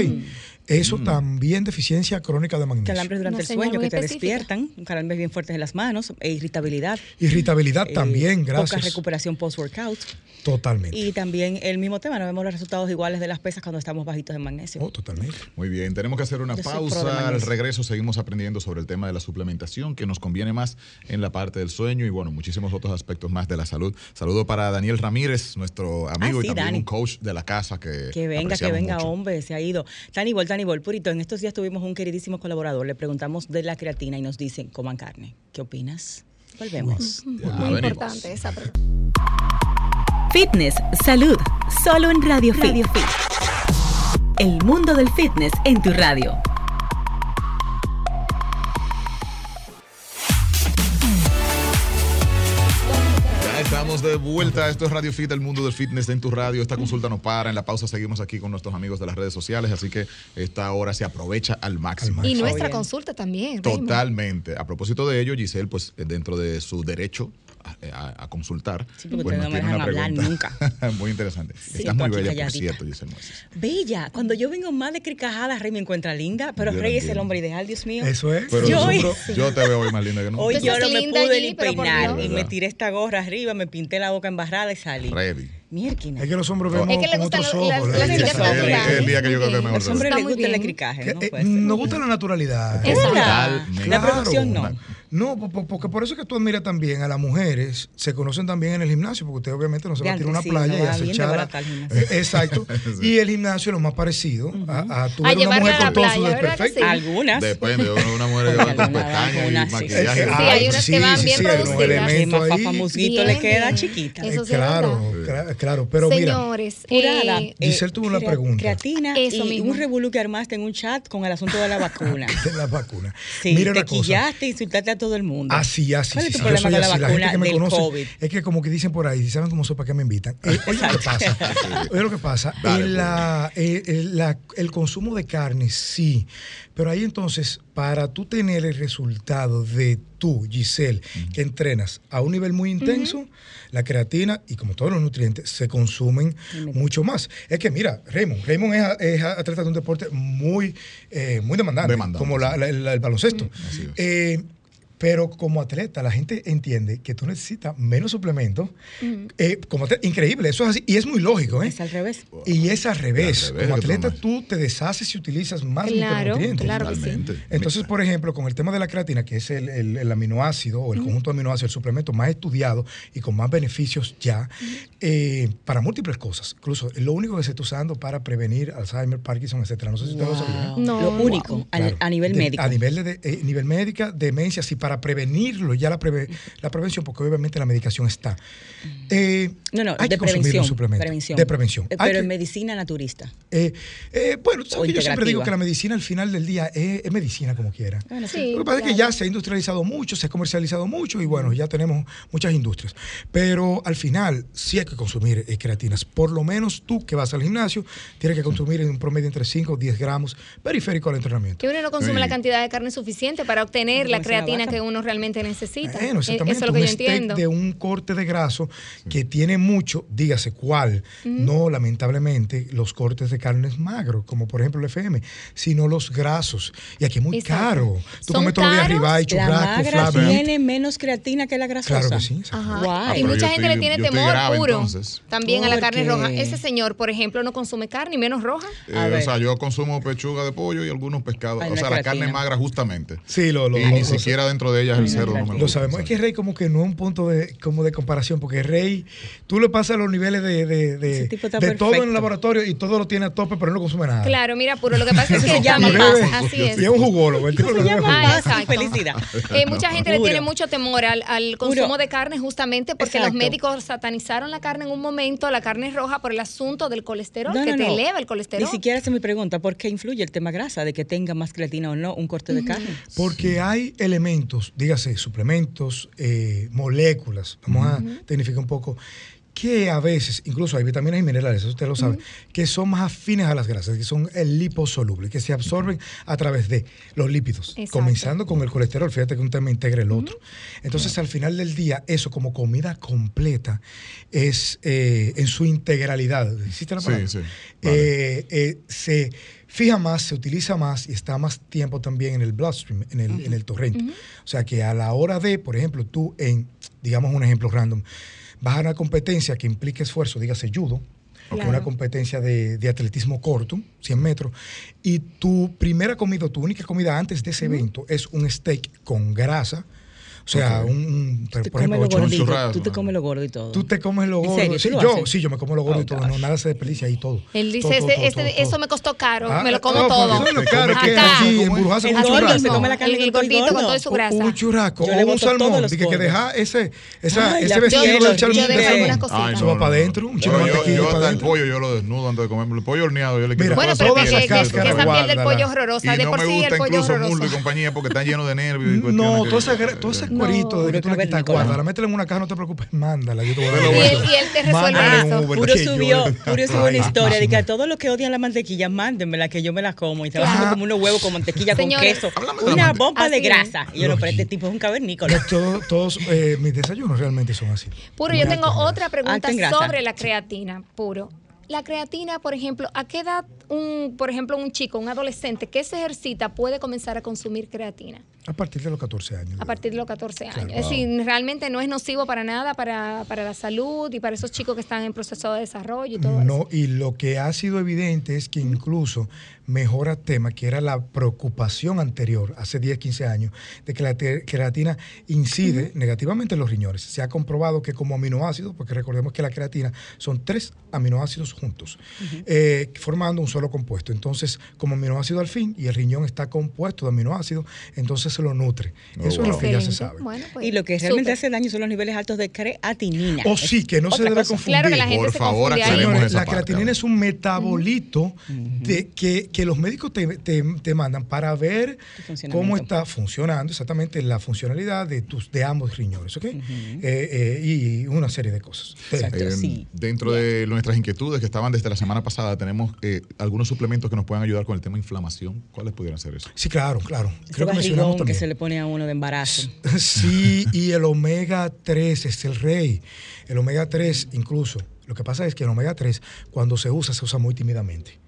Speaker 3: Eso también deficiencia crónica de magnesio.
Speaker 4: Calambres durante el sueño que te
Speaker 2: específica.
Speaker 4: despiertan, calambres bien fuertes en las manos, e irritabilidad.
Speaker 3: Irritabilidad
Speaker 4: eh,
Speaker 3: también,
Speaker 4: Poca
Speaker 3: gracias.
Speaker 4: recuperación post-workout.
Speaker 3: Totalmente.
Speaker 4: Y también el mismo tema, no vemos los resultados iguales de las pesas cuando estamos bajitos en magnesio.
Speaker 3: Oh, totalmente.
Speaker 1: Muy bien, tenemos que hacer una
Speaker 4: Yo de
Speaker 1: pausa. Al regreso seguimos aprendiendo sobre el tema de la suplementación, que nos conviene más en la parte del sueño y bueno, muchísimos otros aspectos más de la salud. Saludo para Daniel Ramírez, nuestro amigo
Speaker 4: Ah, sí,
Speaker 1: y también
Speaker 4: Dani.
Speaker 1: un coach de la casa que
Speaker 4: Que venga, que venga,
Speaker 1: mucho.
Speaker 4: hombre, se ha ido. Tanibol, Tanibol, Purito, en estos días tuvimos un queridísimo colaborador, le preguntamos de la creatina y nos dicen, coman carne. ¿Qué opinas? Volvemos.
Speaker 2: Muy
Speaker 1: venimos.
Speaker 2: importante esa pregunta.
Speaker 6: Fitness, salud, solo en Radio Fit. El mundo del fitness en tu radio.
Speaker 1: Estamos de vuelta. Esto es Radio Fit, el mundo del fitness en tu radio. Esta consulta no para. En la pausa seguimos aquí con nuestros amigos de las redes sociales, así que esta hora se aprovecha al máximo.
Speaker 2: Y nuestra consulta también.
Speaker 1: Totalmente. A propósito de ello, Giselle, pues dentro de su derecho a, a- a consultar,
Speaker 4: Sí, porque
Speaker 1: pues,
Speaker 4: ustedes no me dejan hablar
Speaker 1: pregunta muy interesante.
Speaker 4: Sí,
Speaker 1: Estás muy bella, por cierto, Giselle Moises.
Speaker 4: Bella, cuando yo vengo más de cricajadas, Rey me encuentra linda, pero
Speaker 1: Yo
Speaker 4: Rey es el hombre ideal, Dios mío.
Speaker 3: Eso es.
Speaker 1: Pero
Speaker 4: Yo-
Speaker 1: yo te veo hoy más linda que no.
Speaker 4: Hoy yo no me pude
Speaker 2: allí,
Speaker 4: ni peinar y me tiré esta gorra arriba, me pinté la boca embarrada y salí.
Speaker 1: Ready.
Speaker 4: Mierquina.
Speaker 3: Es que los hombres
Speaker 1: Es
Speaker 3: vemos
Speaker 2: que le
Speaker 3: con
Speaker 2: gustan
Speaker 3: otros
Speaker 2: los-
Speaker 3: ojos.
Speaker 2: las-
Speaker 1: Es el- es el día que yo creo que mejor.
Speaker 4: Los hombres les gusta el cricaje, ¿no?
Speaker 3: eh, nos gusta la naturalidad.
Speaker 4: Es verdad. La producción no.
Speaker 3: No, po- po- porque por eso es que tú admiras también a las mujeres, se conocen también en el gimnasio, porque usted obviamente no se va a tirar una
Speaker 4: sí,
Speaker 3: playa
Speaker 4: no
Speaker 3: y
Speaker 4: gimnasio.
Speaker 3: Eh, Exacto. Y el gimnasio es lo más parecido a, a tú
Speaker 2: A
Speaker 3: ver una mujer
Speaker 2: a
Speaker 3: con todo su
Speaker 2: playa, ¿verdad que
Speaker 3: desperfecto.
Speaker 2: sí?
Speaker 4: Algunas.
Speaker 1: Depende, de una mujer que va con pestañas y
Speaker 4: sí.
Speaker 1: maquillaje.
Speaker 2: Sí, hay unas que van bien producidas.
Speaker 4: Musguito le queda chiquita.
Speaker 2: Eso
Speaker 3: Eh,
Speaker 2: sí es
Speaker 3: claro, claro, pero mira,
Speaker 2: Señores,
Speaker 4: Purada.
Speaker 2: eh,
Speaker 3: Giselle tuvo una pregunta.
Speaker 4: Creatina
Speaker 2: Eso
Speaker 4: y un revolú que armaste en un chat con el asunto de la vacuna.
Speaker 3: de la vacuna.
Speaker 4: Sí, te quillaste, insultaste a todo el mundo.
Speaker 3: Así, así.
Speaker 4: ¿Cuál
Speaker 3: sí,
Speaker 4: es tu
Speaker 3: sí,
Speaker 4: problema con la
Speaker 3: así.
Speaker 4: vacuna
Speaker 3: gente que me
Speaker 4: del
Speaker 3: conoce,
Speaker 4: COVID?
Speaker 3: Es que como que dicen por ahí, si saben cómo soy, ¿para qué me invitan? Eh, oye, lo que pasa. Oye, lo que pasa.
Speaker 1: Dale,
Speaker 3: el, la- eh, el- la- el consumo de carne, sí. Pero ahí entonces, para tú tener el resultado de tú, Giselle, que entrenas a un nivel muy intenso, la creatina y como todos los nutrientes se consumen mucho más. Es que mira, Raymond, Raymond es, es atleta de un deporte muy, eh, muy demandante,
Speaker 1: Demandante,
Speaker 3: como la- el, baloncesto.
Speaker 1: Así es.
Speaker 3: Eh, Pero como atleta, la gente entiende que tú necesitas menos suplementos. Eh, como atleta- increíble, eso es así. Y es muy lógico, ¿eh?
Speaker 4: Es al revés.
Speaker 3: Y es al revés.
Speaker 1: Al revés
Speaker 3: Como atleta,
Speaker 1: tomas.
Speaker 3: tú te deshaces y utilizas más
Speaker 2: Claro,
Speaker 3: micronutrientes.
Speaker 2: claro que sí.
Speaker 3: Entonces, por ejemplo, con el tema de la creatina, que es el, el- el aminoácido o el conjunto de aminoácidos, el suplemento más estudiado y con más beneficios ya, eh, para múltiples cosas. Incluso lo único que se está usando para prevenir Alzheimer, Parkinson, etcétera. No sé si usted lo sabía.
Speaker 4: Wow.
Speaker 2: No,
Speaker 4: Lo
Speaker 2: wow.
Speaker 4: único,
Speaker 3: Claro.
Speaker 4: a nivel
Speaker 3: De-
Speaker 4: médico.
Speaker 3: A nivel, de, eh, nivel médica, demencia, sí, para prevenirlo, ya la, preve- la prevención, porque obviamente la medicación está. Eh,
Speaker 4: no, no,
Speaker 3: hay
Speaker 4: de
Speaker 3: que consumir
Speaker 4: prevención,
Speaker 3: los suplementos.
Speaker 4: prevención.
Speaker 3: De prevención.
Speaker 4: Eh,
Speaker 3: Hay
Speaker 4: Pero
Speaker 3: que-
Speaker 4: en medicina naturista.
Speaker 3: eh, eh, bueno, tú sabes que yo siempre digo que la medicina al final del día es, es medicina como quiera.
Speaker 4: Bueno,
Speaker 2: Sí,
Speaker 3: Lo que pasa es que ya se ha industrializado mucho, se ha comercializado mucho y bueno, ya tenemos muchas industrias. Pero al final sí hay que consumir eh, creatinas. Por lo menos tú que vas al gimnasio tienes que consumir en un promedio entre 5 o 10 gramos periférico al entrenamiento.
Speaker 2: Que uno no consume
Speaker 1: Sí.
Speaker 2: la cantidad de carne suficiente para obtener la creatina
Speaker 4: vaca.
Speaker 2: Que uno realmente necesita.
Speaker 3: Bueno,
Speaker 2: Eh,
Speaker 3: exactamente.
Speaker 2: Eso es lo que
Speaker 3: un
Speaker 2: yo
Speaker 3: steak
Speaker 2: entiendo.
Speaker 3: de un corte de graso que tiene mucho, dígase cuál. No, lamentablemente, los cortes de carnes magros, como por ejemplo el FM, sino los grasos. Y aquí es muy
Speaker 2: Exacto.
Speaker 3: caro. Tú
Speaker 2: ¿Son
Speaker 3: comes todos los días ribeye,
Speaker 4: La
Speaker 3: churrasco,
Speaker 4: magra
Speaker 3: flavia.
Speaker 4: tiene menos creatina que la grasosa.
Speaker 3: Claro que sí.
Speaker 2: Ajá.
Speaker 4: Guay.
Speaker 1: Ah,
Speaker 2: y mucha gente
Speaker 1: estoy-
Speaker 2: le tiene temor
Speaker 1: grave,
Speaker 2: puro
Speaker 1: entonces.
Speaker 2: también a la carne
Speaker 4: ¿Por
Speaker 2: roja. Ese señor, por ejemplo, no consume carne y menos roja.
Speaker 1: Eh, o sea, yo consumo pechuga de pollo y algunos pescados.
Speaker 4: Ay,
Speaker 1: o sea, la carne magra justamente.
Speaker 3: Sí, lo, lo,
Speaker 1: y
Speaker 3: lo-
Speaker 1: ni
Speaker 3: lo-
Speaker 1: siquiera dentro de ellas el cerdo no me
Speaker 3: Lo sabemos. Es que. Rey como que no es un punto de, como de comparación, porque Rey, tú le pasas los niveles de, de, de- de todo en el laboratorio y todo lo tiene a tope, pero no consume nada.
Speaker 2: Claro, mira, puro. Lo que pasa es que
Speaker 4: se llama
Speaker 3: bebe,
Speaker 2: así es.
Speaker 3: Y es un jugólogo. El tipo
Speaker 4: Se llama.
Speaker 2: Ah,
Speaker 4: paz felicidad.
Speaker 2: Eh, mucha gente le
Speaker 4: Puro.
Speaker 2: tiene mucho temor al, al consumo
Speaker 4: Puro.
Speaker 2: de carne justamente porque
Speaker 4: Exacto.
Speaker 2: los médicos satanizaron la carne en un momento, la carne roja, por el asunto del colesterol,
Speaker 4: No,
Speaker 2: que
Speaker 4: no,
Speaker 2: te
Speaker 4: no.
Speaker 2: eleva el colesterol.
Speaker 4: Ni siquiera se me pregunta por qué influye el tema grasa, de que tenga más creatina o no un corte de carne.
Speaker 3: Porque hay elementos, dígase, suplementos, eh, moléculas, vamos a tecnificar un poco, que a veces, incluso hay vitaminas y minerales, eso usted lo sabe, que son más afines a las grasas, que son el liposoluble, que se absorben a través de los lípidos,
Speaker 2: Exacto.
Speaker 3: comenzando con el colesterol, fíjate que un tema integra el otro. Entonces, al final del día, eso como comida completa es eh, en su integralidad, ¿existe la
Speaker 1: Sí,
Speaker 3: palabra?
Speaker 1: sí,
Speaker 3: Eh, eh, se fija más, se utiliza más y está más tiempo también en el bloodstream, en el, en el torrente. O sea que a la hora de, por ejemplo, tú en, digamos un ejemplo random, vas a una competencia que implique esfuerzo, dígase judo,
Speaker 2: Claro.
Speaker 3: una competencia de, de atletismo corto, 100 metros, y tu primera comida, tu única comida antes de ese evento es un steak con grasa, o sea, un, por ejemplo, ocho-
Speaker 4: gordito, tú te comes lo gordo y todo.
Speaker 3: Tú te comes lo
Speaker 4: ¿En
Speaker 3: gordo.
Speaker 4: serio?
Speaker 3: Sí,
Speaker 4: ¿Tú lo
Speaker 3: yo, sí, yo me como lo gordo
Speaker 4: Oh,
Speaker 3: y todo.
Speaker 4: gosh.
Speaker 3: No, nada se desperdicia ahí todo.
Speaker 2: Él dice,
Speaker 3: Todo, todo,
Speaker 2: este-
Speaker 3: todo,
Speaker 2: este-
Speaker 3: todo,
Speaker 2: eso me costó caro,
Speaker 3: Ah,
Speaker 2: me lo como
Speaker 3: no,
Speaker 2: todo.
Speaker 3: que un
Speaker 4: gordo
Speaker 3: churrasco.
Speaker 4: se come la carne
Speaker 2: el,
Speaker 4: con
Speaker 2: el
Speaker 4: todo y
Speaker 2: gordito con
Speaker 4: gordo.
Speaker 2: todo y su
Speaker 3: Un-
Speaker 2: grasa.
Speaker 3: Un churrasco o un salmón. que, deja ese, vestido del
Speaker 4: yo
Speaker 3: salmón.
Speaker 2: yo dejo
Speaker 3: de-
Speaker 2: algunas cositas.
Speaker 1: Ay,
Speaker 3: Eso va para adentro, un chino
Speaker 1: Pero
Speaker 3: de
Speaker 1: yo, hasta el pollo yo lo desnudo antes de comerme. El pollo horneado yo le quito
Speaker 3: Mira,
Speaker 2: Bueno, pero que, esa piel del pollo horrorosa,
Speaker 1: Y
Speaker 2: de
Speaker 1: no
Speaker 2: por
Speaker 1: me
Speaker 2: sí el pollo
Speaker 1: incluso
Speaker 2: horroroso.
Speaker 1: muslo y compañía porque están llenos de nervios. y
Speaker 3: No, todas esas
Speaker 2: No.
Speaker 3: de que tú le quitas
Speaker 4: cavernícola.
Speaker 3: guarda, la métela en una caja, no te preocupes, mándala. Yo te voy a dar
Speaker 1: Pero
Speaker 2: Y él, y él te resuelve eso.
Speaker 4: Puro subió, Puro subió una historia de que a todos los que odian la mantequilla, mándenmela que yo me la como. Y te va haciendo como unos huevos con mantequilla
Speaker 2: Señores,
Speaker 4: con queso. Una bomba de grasa. Y yo no, pero este tipo es un cavernícola.
Speaker 3: Todo- todos eh, mis desayunos realmente son así.
Speaker 2: Puro, yo tengo otra pregunta
Speaker 4: grasa.
Speaker 2: sobre la creatina, puro. La creatina, por ejemplo, ¿a qué edad un, por ejemplo, un chico, un adolescente que se ejercita puede comenzar a consumir creatina?
Speaker 3: A partir de los 14 años.
Speaker 2: A partir de los 14 años.
Speaker 3: Claro.
Speaker 2: Es decir, realmente no es nocivo para nada para, para la salud y para esos chicos que están en proceso de desarrollo y todo
Speaker 3: No,
Speaker 2: eso.
Speaker 3: y lo que ha sido evidente es que incluso mejora tema, que era la preocupación anterior, hace 10, 15 años, de que la creatina incide negativamente en los riñones. Se ha comprobado que como aminoácido, porque recordemos que la creatina son tres aminoácidos juntos, eh, formando un solo compuesto. Entonces, como aminoácido al fin, y el riñón está compuesto de aminoácidos, entonces se lo nutre.
Speaker 1: Oh,
Speaker 3: Eso es lo que ya se sabe.
Speaker 2: Bueno, pues,
Speaker 4: Y lo que realmente hace daño son los niveles altos de creatinina.
Speaker 3: O
Speaker 4: Es
Speaker 3: sí, que no se debe
Speaker 4: cosa.
Speaker 3: confundir.
Speaker 2: Claro que la gente
Speaker 1: Por
Speaker 2: se
Speaker 1: favor, aclaremos
Speaker 3: Señores,
Speaker 1: esa
Speaker 3: la
Speaker 1: parte,
Speaker 3: creatinina es un metabolito de, que, que los médicos te, te- te mandan para ver cómo está funcionando exactamente la funcionalidad de tus de ambos riñones, ¿ok? Eh, eh, y una serie de cosas.
Speaker 4: Exacto.
Speaker 1: Eh,
Speaker 4: sí.
Speaker 1: Dentro de nuestras inquietudes que estaban desde la semana pasada, tenemos eh, algunos suplementos que nos puedan ayudar con el tema de inflamación. ¿Cuáles pudieran ser eso?
Speaker 3: Sí, claro, claro. Creo que mencionamos
Speaker 4: barrigón que se le pone a uno de embarazo.
Speaker 3: Sí, y el omega 3 es el rey. El omega 3 incluso. Lo que pasa es que el omega 3 cuando se usa se usa muy tímidamente.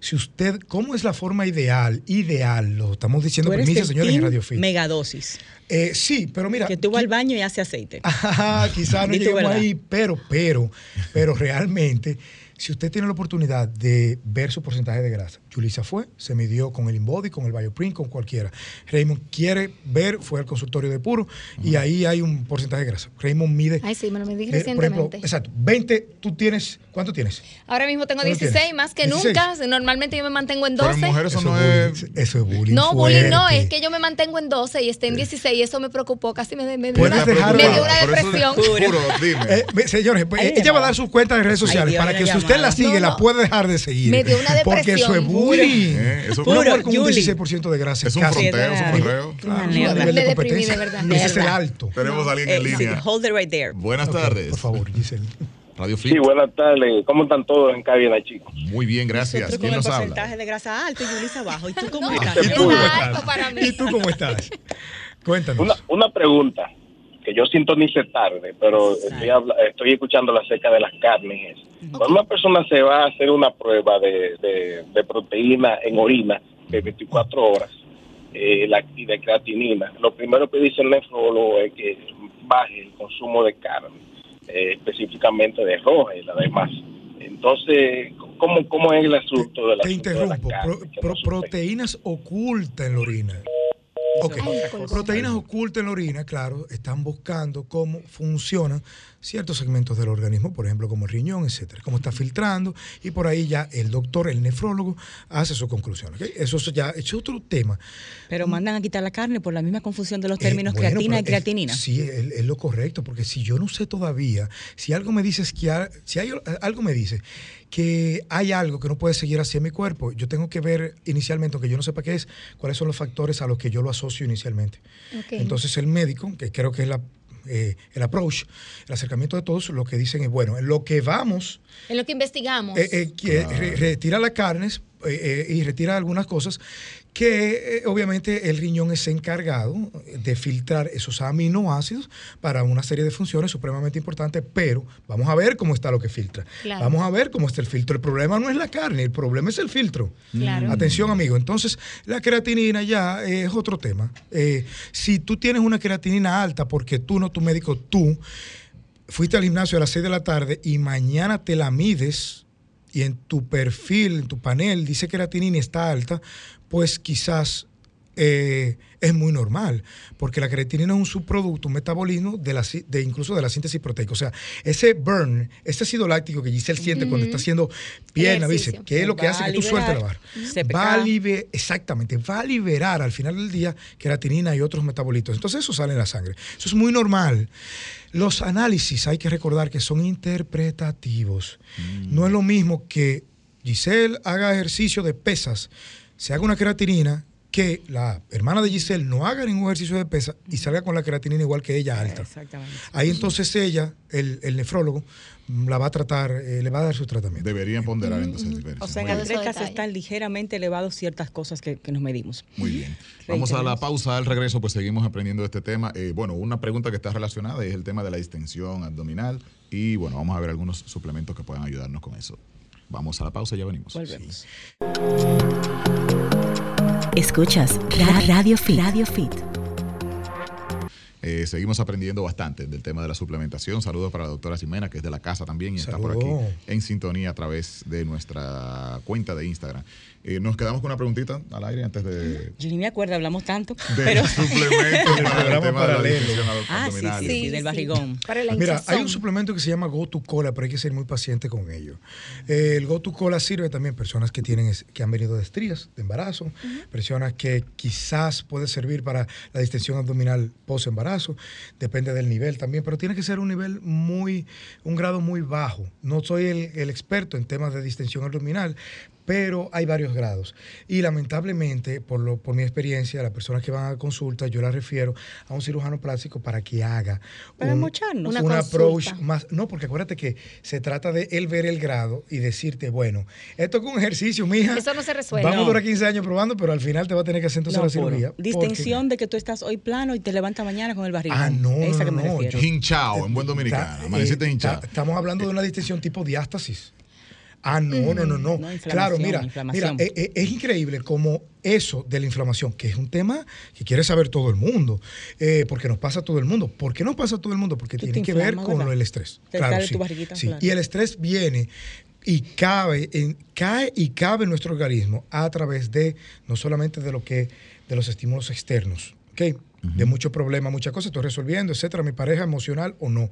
Speaker 3: Si usted, ¿cómo es la forma ideal? Ideal, lo estamos diciendo permiso, señores, en Radio Fit.
Speaker 4: Megadosis.
Speaker 3: Eh, sí, pero mira.
Speaker 4: Que tú vas al baño y hace aceite.
Speaker 3: Ajá, quizás no lleguemos ahí, pero, pero, pero realmente, si usted tiene la oportunidad de ver su porcentaje de grasa, Julissa fue, se midió con el Inbody, con el Bioprint, con cualquiera. Raymond quiere ver, fue al consultorio de puro y ahí hay un porcentaje de grasa. Raymond mide.
Speaker 2: Ay, sí, me lo medí
Speaker 3: eh, por ejemplo,
Speaker 2: recientemente.
Speaker 3: exacto, 20, tú tienes, ¿cuánto tienes?
Speaker 2: Ahora mismo tengo
Speaker 3: ¿Cuánto
Speaker 2: 16,
Speaker 3: tienes?
Speaker 2: más que
Speaker 3: 16.
Speaker 2: nunca. Normalmente yo me mantengo en
Speaker 1: Pero
Speaker 2: 12.
Speaker 1: en mujeres eso
Speaker 3: Eso
Speaker 1: no
Speaker 3: es bullying, eso es bullying.
Speaker 2: No, bullying no, es que yo me mantengo en 12 y esté en 16 y eso me preocupó, casi me, me dio una, me dio una depresión.
Speaker 1: Puro, dime.
Speaker 3: Eh, señores, pues, ella va a dar sus cuentas de redes
Speaker 4: Ay,
Speaker 3: sociales
Speaker 4: Dios,
Speaker 3: para que si usted la sigue,
Speaker 2: No,
Speaker 3: la puede dejar de seguir.
Speaker 2: Me dio una
Speaker 3: Porque eso es
Speaker 2: depresión.
Speaker 3: Bullying.
Speaker 1: Eh, eso-
Speaker 4: Puro,
Speaker 3: mujer con un
Speaker 4: Julie.
Speaker 3: 16% de grasa.
Speaker 1: Es un
Speaker 3: casi-
Speaker 1: fronteo, es un correo.
Speaker 3: Claro,
Speaker 4: nerda.
Speaker 3: nivel de competencia.
Speaker 2: de verdad.
Speaker 3: Ese es el alto.
Speaker 1: Tenemos a alguien en
Speaker 4: Eh,
Speaker 1: línea.
Speaker 4: hold it right there.
Speaker 1: Buenas tardes.
Speaker 3: Por favor, Giselle.
Speaker 1: Radio Fit.
Speaker 5: Sí, buenas tardes. ¿Cómo están todos en cabina, chicos?
Speaker 1: Muy bien, gracias.
Speaker 4: Nosotros
Speaker 1: ¿Quién
Speaker 4: con el
Speaker 1: nos
Speaker 4: porcentaje
Speaker 1: habla?
Speaker 4: de grasa alto y Yulisa bajo. ¿Y tú cómo
Speaker 2: No,
Speaker 4: estás?
Speaker 3: ¿Y tú cómo estás?
Speaker 2: para mí.
Speaker 3: ¿Y tú cómo estás? Cuéntanos.
Speaker 5: Una, una pregunta que yo sintonice tarde, pero estoy, estoy escuchando acerca de las carnes. Cuando una persona se va a hacer una prueba de, de- de proteína en orina de 24 horas eh, la, y de creatinina, lo primero que dice el nefrólogo es que baje el consumo de carne, eh, específicamente de roja y la demás. Entonces, ¿cómo, cómo es el asunto de la
Speaker 3: Te interrumpo. Pro- pro- proteínas ocultas en la orina.
Speaker 2: Colgó.
Speaker 3: Proteínas ocultas en la orina, claro, están buscando cómo funcionan ciertos segmentos del organismo, por ejemplo, como el riñón, etcétera, cómo está filtrando, y por ahí ya el doctor, el nefrólogo, hace su conclusión. ¿ok? Eso es ya es otro tema.
Speaker 4: Pero mandan a quitar la carne por la misma confusión de los
Speaker 3: Eh,
Speaker 4: términos
Speaker 3: bueno,
Speaker 4: creatina y
Speaker 3: es-
Speaker 4: creatinina.
Speaker 3: sí, es, es lo correcto, porque si yo no sé todavía, si algo me dice que ha- si hay algo me dice que hay algo que no puede seguir así en mi cuerpo, yo tengo que ver inicialmente, aunque yo no sepa qué es, cuáles son los factores a los que yo lo asocio inicialmente. Entonces el médico, que creo que es la, eh, el approach, el acercamiento de todos, lo que dicen es, bueno, en lo que vamos
Speaker 2: En lo que investigamos.
Speaker 3: eh, eh, retira las carnes eh, eh, y retira algunas cosas que eh, obviamente el riñón es encargado de filtrar esos aminoácidos para una serie de funciones supremamente importantes, pero vamos a ver cómo está lo que filtra.
Speaker 2: Claro.
Speaker 3: Vamos a ver cómo está el filtro. El problema no es la carne, el problema es el filtro.
Speaker 2: Claro.
Speaker 3: Atención, amigo. Entonces, la creatinina ya eh, es otro tema. Eh, si tú tienes una creatinina alta porque tú, no tu médico, tú, fuiste al gimnasio a las 6 de la tarde y mañana te la mides y en tu perfil, en tu panel, dice que la creatinina está alta, pues quizás eh, es muy normal, porque la creatinina es un subproducto, un metabolismo de, la, de incluso de la síntesis proteica. O sea, ese burn, ese ácido láctico que Giselle siente cuando está haciendo pierna, dice, que es lo que hace que tú sueltes la
Speaker 4: liberar
Speaker 3: barra. Va a libe- exactamente, va a liberar al final del día creatinina y otros metabolitos. Entonces eso sale en la sangre. Eso es muy normal. Los análisis hay que recordar que son interpretativos. No es lo mismo que Giselle haga ejercicio de pesas, se haga una creatinina, que la hermana de Giselle no haga ningún ejercicio de pesas y salga con la creatinina igual que ella alta.
Speaker 4: Exactamente.
Speaker 3: Ahí entonces ella, el, el nefrólogo, mm, la va a tratar, eh, le va a dar su tratamiento.
Speaker 1: Deberían ponderar entonces diferencias.
Speaker 4: O sea, en
Speaker 2: detalles.
Speaker 4: están ligeramente elevados ciertas cosas que, que nos medimos.
Speaker 1: Muy bien. Vamos a la pausa, al regreso pues seguimos aprendiendo de este tema. Eh, bueno, una pregunta que está relacionada es el tema de la distensión abdominal y bueno, vamos a ver algunos suplementos que puedan ayudarnos con eso. Vamos a la pausa, ya venimos.
Speaker 4: Volvemos.
Speaker 6: Escuchas Ra- Radio Fit. Radio Fit.
Speaker 1: Eh, seguimos aprendiendo bastante del tema de la suplementación. Saludos para la doctora Ximena, que es de la casa también y está por aquí en sintonía a través de nuestra cuenta de Instagram. Eh, nos quedamos con una preguntita al aire antes de,
Speaker 4: Yo ni me acuerdo, hablamos tanto.
Speaker 1: de
Speaker 4: pero
Speaker 1: suplementos
Speaker 3: Del
Speaker 1: para el
Speaker 3: programa
Speaker 1: tema de la
Speaker 3: paralelo.
Speaker 4: Ah, sí,
Speaker 1: abdominal.
Speaker 4: sí, sí, del barrigón.
Speaker 2: Para la
Speaker 3: Mira,
Speaker 2: hinchazón.
Speaker 3: hay un suplemento que se llama Go to Cola, pero hay que ser muy paciente con ello. Eh, el Go to Cola sirve también a personas que tienen es- que han venido de estrías, de embarazo, personas que quizás puede servir para la distensión abdominal post embarazo, depende del nivel también, pero tiene que ser un nivel muy, un grado muy bajo. No soy el, el experto en temas de distensión abdominal, pero hay varios grados. Y lamentablemente, por, lo, por mi experiencia, las personas que van a consulta, yo las refiero a un cirujano plástico para que haga
Speaker 4: Para
Speaker 3: un.
Speaker 2: Una
Speaker 3: un
Speaker 2: consulta.
Speaker 3: approach más. No, porque acuérdate que se trata de él ver el grado y decirte, bueno, esto es un ejercicio, mija.
Speaker 2: Eso no se resuelve.
Speaker 3: Vamos a
Speaker 4: No.
Speaker 3: durar 15 años probando, pero al final te va a tener que hacer entonces
Speaker 4: No,
Speaker 3: la
Speaker 4: puro.
Speaker 3: cirugía. porque-
Speaker 4: Distensión de que tú estás hoy plano y te levantas mañana con el barrigón.
Speaker 3: Ah, no,
Speaker 4: Esa
Speaker 3: no,
Speaker 4: que me refiero.
Speaker 1: Hinchado, en buen dominicano. Amaneciste
Speaker 3: eh,
Speaker 1: hinchado.
Speaker 3: está- Estamos hablando de una distensión tipo diástasis. Ah, no, no, no, no.
Speaker 4: No,
Speaker 3: claro, mira, mira, eh, eh, es increíble como eso de la inflamación, que es un tema que quiere saber todo el mundo, eh, porque nos pasa a todo el mundo. ¿Por qué nos pasa a todo el mundo? Porque tiene que ver con
Speaker 4: ¿verdad?
Speaker 3: lo del estrés.
Speaker 4: Te
Speaker 3: claro, sí, sí. Y el estrés viene y cabe en, cae y cabe en nuestro organismo a través de no solamente de lo que de los estímulos externos, ¿ok? De muchos problemas, muchas cosas, estoy resolviendo, etcétera, mi pareja emocional o no.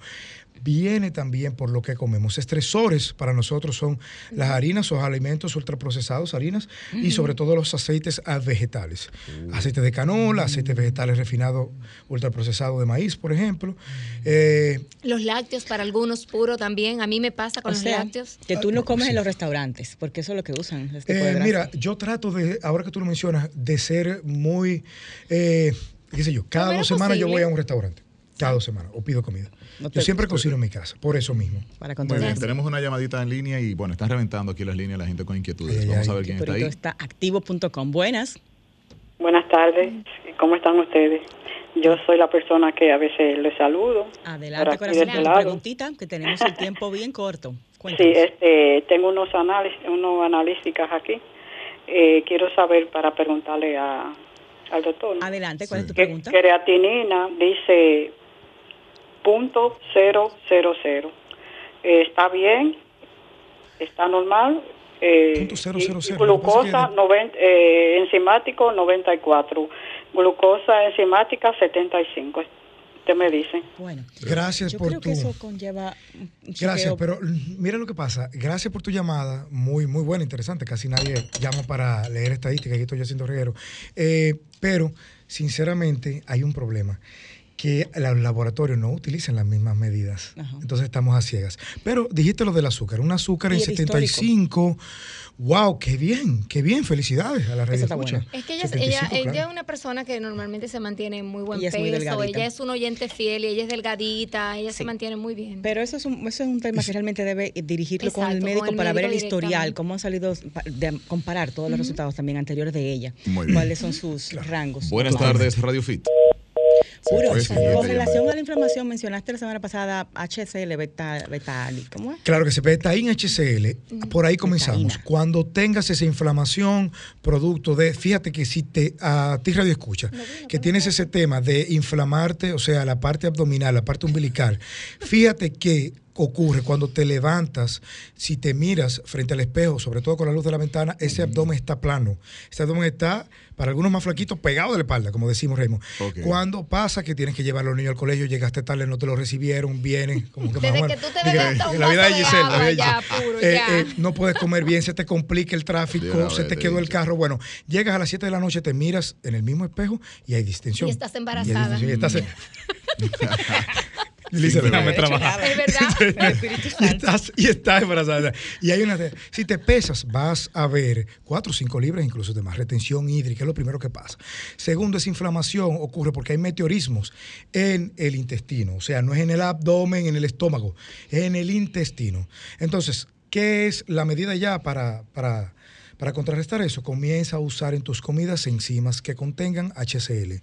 Speaker 3: Viene también por lo que comemos. Estresores para nosotros son las harinas o alimentos ultraprocesados, harinas, y sobre todo los aceites ah, vegetales. Aceite de canola, aceites vegetales refinados ultraprocesados de maíz, por ejemplo. Eh,
Speaker 2: Los lácteos para algunos puro también. A mí me pasa con
Speaker 4: O
Speaker 2: los
Speaker 4: sea,
Speaker 2: lácteos.
Speaker 4: que tú no comes
Speaker 3: Sí.
Speaker 4: en los restaurantes, porque eso es lo que usan. Este
Speaker 3: Eh, mira, yo trato de, ahora que tú lo mencionas, de ser muy, eh, qué sé yo, cada dos semanas yo voy a un restaurante. Cada dos semanas, o pido comida.
Speaker 4: No
Speaker 3: yo siempre cocino en mi casa, por eso mismo.
Speaker 4: para
Speaker 1: Muy bien, tenemos una llamadita en línea y bueno, están reventando aquí las líneas la gente con inquietudes.
Speaker 3: Ay, ay,
Speaker 1: Vamos a ver quién está ahí.
Speaker 4: está activo.com. Buenas.
Speaker 7: Buenas tardes, ¿cómo están ustedes? Yo soy la persona que a veces les saludo.
Speaker 4: Adelante, corazón.
Speaker 7: este lado.
Speaker 4: preguntita, que tenemos el tiempo bien corto.
Speaker 7: Sí,
Speaker 4: Cuéntanos.
Speaker 7: este, tengo unos análisis, unos analíticas aquí. Eh, quiero saber para preguntarle a, al doctor. ¿no?
Speaker 4: Adelante, ¿cuál es tu pregunta?
Speaker 7: creatinina dice punto cero cero cero. Eh, ¿Está bien? ¿Está normal? Eh,
Speaker 3: Punto cero
Speaker 7: y-
Speaker 3: cero
Speaker 7: y Glucosa
Speaker 3: que-
Speaker 7: 90, eh, enzimático 94. Glucosa enzimática 75. Usted me dice.
Speaker 4: Bueno,
Speaker 3: Gracias
Speaker 4: yo
Speaker 3: por
Speaker 4: creo
Speaker 3: tu...
Speaker 4: que eso conlleva un
Speaker 3: Gracias, pero mira lo que pasa. Gracias por tu llamada, muy muy buena, interesante. Casi nadie llama para leer estadísticas, aquí estoy yo haciendo reguero. Eh, pero, sinceramente, hay un problema que los laboratorios no utilizan las mismas medidas.
Speaker 4: Ajá.
Speaker 3: Entonces estamos a ciegas. Pero dijiste lo del azúcar. Un azúcar en
Speaker 4: el
Speaker 3: 75. ¡Wow! ¡Qué bien! ¡Qué bien! Felicidades a la escucha.
Speaker 4: bueno.
Speaker 2: Es que ella, es-
Speaker 3: 75,
Speaker 2: ella,
Speaker 3: claro.
Speaker 2: ella es una persona que normalmente se mantiene en muy buen
Speaker 4: Ella es muy
Speaker 2: peso, ella es un oyente fiel y ella es delgadita, ella
Speaker 4: Sí.
Speaker 2: se mantiene muy bien.
Speaker 4: Pero eso es un, eso es un tema que realmente debe dirigirlo con el médico
Speaker 2: con el
Speaker 4: para ver el historial, cómo han salido, de comparar todos los resultados también anteriores de ella,
Speaker 1: Muy bien.
Speaker 4: cuáles son sus rangos.
Speaker 1: Buenas tardes, Radio Fit.
Speaker 4: Puro,
Speaker 1: siguiente
Speaker 4: con relación a la inflamación, mencionaste la semana pasada HCL, beta, beta, ¿cómo es?
Speaker 3: Claro que se Betaín HCL, por ahí comenzamos.
Speaker 4: Betaína.
Speaker 3: Cuando tengas esa inflamación, producto de, fíjate que si te, a ti radio escucha, que tienes ese tema de inflamarte, o sea, la parte abdominal, la parte umbilical, fíjate que ocurre cuando te levantas, si te miras frente al espejo, sobre todo con la luz de la ventana, ese abdomen está plano. Ese abdomen está, para algunos más flaquitos, pegado de la espalda, como decimos Raymond.
Speaker 1: Ok.
Speaker 3: Cuando pasa que tienes que llevar a los niños al colegio, llegaste tarde, no te lo recibieron, vienen, como que más
Speaker 2: Desde que tú te
Speaker 3: Diga, la vida de Giselle, la vida de
Speaker 2: ya,
Speaker 3: Giselle.
Speaker 2: puro,
Speaker 3: Eh,
Speaker 2: ya.
Speaker 3: eh, no puedes comer bien, se te complica el tráfico, se te quedó el carro. Bueno, llegas a las 7 de la noche, te miras en el mismo espejo y hay distensión.
Speaker 2: Y estás embarazada.
Speaker 3: y estás en-
Speaker 1: Sí,
Speaker 3: déjame trabajar.
Speaker 2: Es verdad.
Speaker 3: Y, estás, y estás embarazada. Y hay una. de- si te pesas, vas a ver 4 o 5 libras, incluso de más retención hídrica, es lo primero que pasa. Segundo, esa inflamación ocurre porque hay meteorismos en el intestino. O sea, no es en el abdomen, en el estómago, es en el intestino. Entonces, ¿qué es la medida ya para, para, para contrarrestar eso? Comienza a usar en tus comidas enzimas que contengan HCl.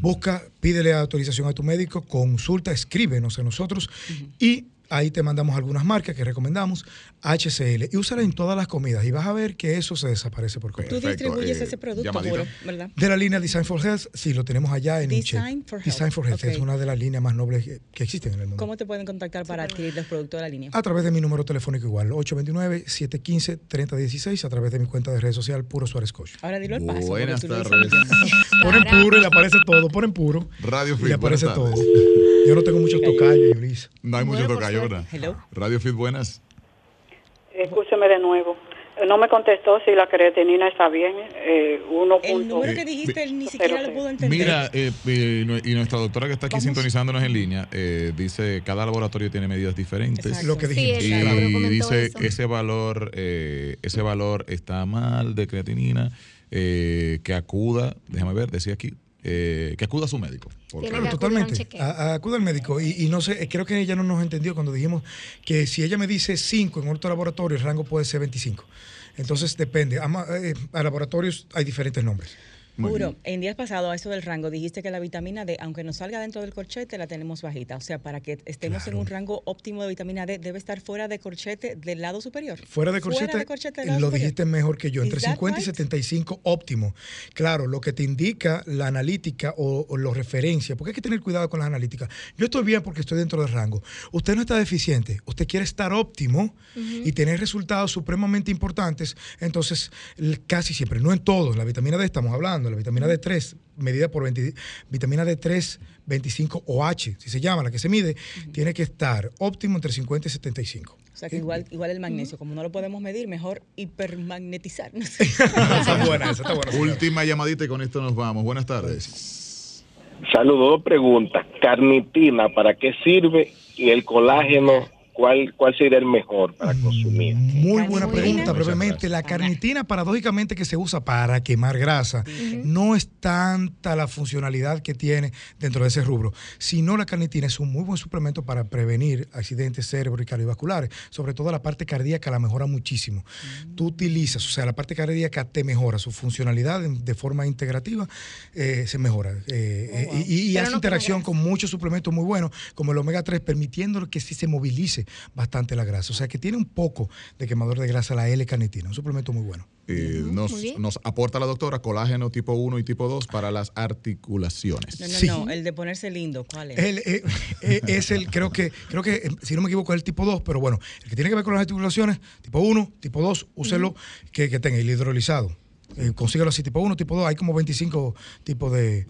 Speaker 3: Busca, pídele autorización a tu médico, consulta, escríbenos a nosotros y ahí te mandamos algunas marcas que recomendamos, HCL, y úsala en todas las comidas y vas a ver que eso se desaparece por
Speaker 4: Tú
Speaker 3: completo.
Speaker 1: Perfecto,
Speaker 4: distribuyes
Speaker 1: eh,
Speaker 4: ese producto,
Speaker 1: llamadita.
Speaker 4: puro, ¿verdad?
Speaker 3: De la línea Design for Health, sí, lo tenemos allá en
Speaker 4: Design
Speaker 3: Inche.
Speaker 4: for Health,
Speaker 3: Design for Health es una de las líneas más nobles que, que existen en el mundo.
Speaker 4: ¿Cómo te pueden contactar para adquirir los productos de la línea?
Speaker 3: A través de mi número telefónico igual, 829-715-3016, a través de mi cuenta de red social, Puro Suárez Coach.
Speaker 4: Ahora dilo al paso.
Speaker 1: Buenas
Speaker 4: tú
Speaker 1: tardes.
Speaker 3: Ponen puro y le aparece todo, ponen puro.
Speaker 1: Radio
Speaker 3: y
Speaker 1: Fit,
Speaker 3: le aparece todo. Yo no tengo muchos tocayos, Yulisa.
Speaker 1: No hay mucho
Speaker 2: Bueno, por
Speaker 1: tocayo,
Speaker 2: suerte.
Speaker 1: ¿verdad?
Speaker 4: Hello.
Speaker 1: Radio Fit, buenas.
Speaker 7: Escúcheme de nuevo. No me contestó si la creatinina está bien. Eh, uno
Speaker 4: El número que dijiste, él ni siquiera lo pudo entender.
Speaker 1: Mira, eh, eh, y nuestra doctora que está aquí
Speaker 4: Vamos.
Speaker 1: sintonizándonos en línea, eh, dice cada laboratorio tiene medidas diferentes.
Speaker 4: Exacto.
Speaker 3: Lo que
Speaker 2: Sí, el
Speaker 1: Y dice
Speaker 2: eso.
Speaker 1: ese valor, eh, ese valor está mal de creatinina, eh, que acuda, déjame ver, decía aquí, eh, que acuda a su médico.
Speaker 2: Tiene que
Speaker 3: totalmente. A- a- Acude al médico. Y, y no sé, eh, creo que ella no nos entendió cuando dijimos que si ella me dice 5 en otro laboratorio, el rango puede ser 25. Entonces depende. Eh, a laboratorios hay diferentes nombres.
Speaker 4: Puro, en días pasados, a eso del rango, dijiste que la vitamina D, aunque nos salga dentro del corchete, la tenemos bajita. O sea, para que estemos en un rango óptimo de vitamina D, debe estar fuera de corchete del lado superior.
Speaker 3: Fuera de corchete, lo dijiste mejor que yo, entre 50 y 75 óptimo. Claro, lo que te indica la analítica o, o los referencias, porque hay que tener cuidado con las analíticas. Yo estoy bien porque estoy dentro del rango. Usted no está deficiente, usted quiere estar óptimo y tener resultados supremamente importantes, entonces casi siempre, no en todos, la vitamina D estamos hablando, la vitamina D3, medida por vitamina D3, 25 OH, si se llama, la que se mide, tiene que estar óptimo entre 50 y 75.
Speaker 4: O sea que igual, igual el magnesio, como no lo podemos medir, mejor hipermagnetizarnos.
Speaker 1: está buena, esa está buena. Última llamadita y con esto nos vamos. Buenas tardes.
Speaker 5: Saludos, dos preguntas. Carnitina, ¿para qué sirve? Y el colágeno, ¿cuál, cuál sería el mejor para mm, consumir?
Speaker 3: Muy buena pregunta, brevemente. La carnitina, paradójicamente, que se usa para quemar grasa, no es tanta la funcionalidad que tiene dentro de ese rubro, sino la carnitina es un muy buen suplemento para prevenir accidentes cerebro y cardiovasculares, sobre todo la parte cardíaca la mejora muchísimo. Tú utilizas, o sea, la parte cardíaca te mejora, su funcionalidad de, forma integrativa eh, se mejora. Eh, oh, y, hace interacción con muchos suplementos muy buenos, como el omega 3, permitiendo que sí se movilice bastante la grasa. O sea que tiene un poco de quemador de grasa la L-carnitina, un suplemento muy bueno.
Speaker 1: Eh, nos, aporta la doctora colágeno tipo 1 y tipo 2 para las articulaciones.
Speaker 4: No, no, no, el de ponerse lindo, ¿cuál es?
Speaker 3: Eh, eh, es el, creo que, creo que, si no me equivoco, es el tipo 2, pero bueno, el que tiene que ver con las articulaciones, tipo 1, tipo 2, úselo, que, que tenga el hidrolizado. consíguelo así, tipo 1, tipo 2, hay como 25 tipos de,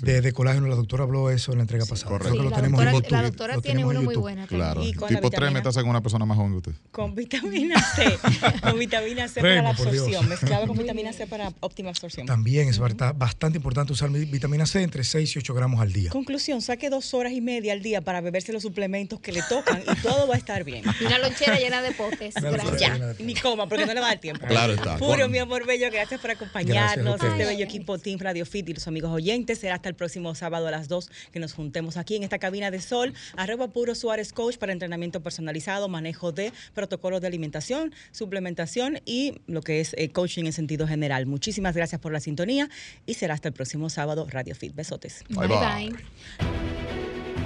Speaker 3: de, colágeno. La doctora habló eso en la entrega pasada.
Speaker 2: Creo que lo tenemos en La doctora tiene uno muy buena.
Speaker 1: Claro. tipo 3 metas con una persona más joven que usted.
Speaker 4: Con vitamina C. con vitamina C para la absorción. Mezclado con vitamina C para óptima absorción.
Speaker 3: También es bastante importante usar vitamina C entre 6 y 8 gramos al día.
Speaker 4: Conclusión, saque dos horas y media al día para beberse los suplementos que le tocan y todo va a estar bien.
Speaker 2: una lonchera llena de potes.
Speaker 4: Ya, ni coma porque no le va a dar tiempo.
Speaker 1: Claro está.
Speaker 4: Puro, mi amor bello, gracias por acompañarnos. este bello equipo Team Radio Fit y los amigos oyentes. Será hasta el próximo sábado a las 2 que nos juntemos aquí en esta cabina de sol. Arroba Puro Suárez Coach para entrenamiento personalizado, manejo de protocolos de alimentación, suplementación y lo que es eh, coaching en sentido general. Muchísimas gracias por la sintonía y será hasta el próximo sábado Radio Fit. Besotes.
Speaker 2: Bye bye.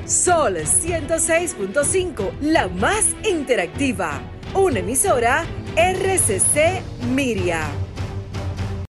Speaker 6: Sol 106.5, la más interactiva. Una emisora RCC Miria.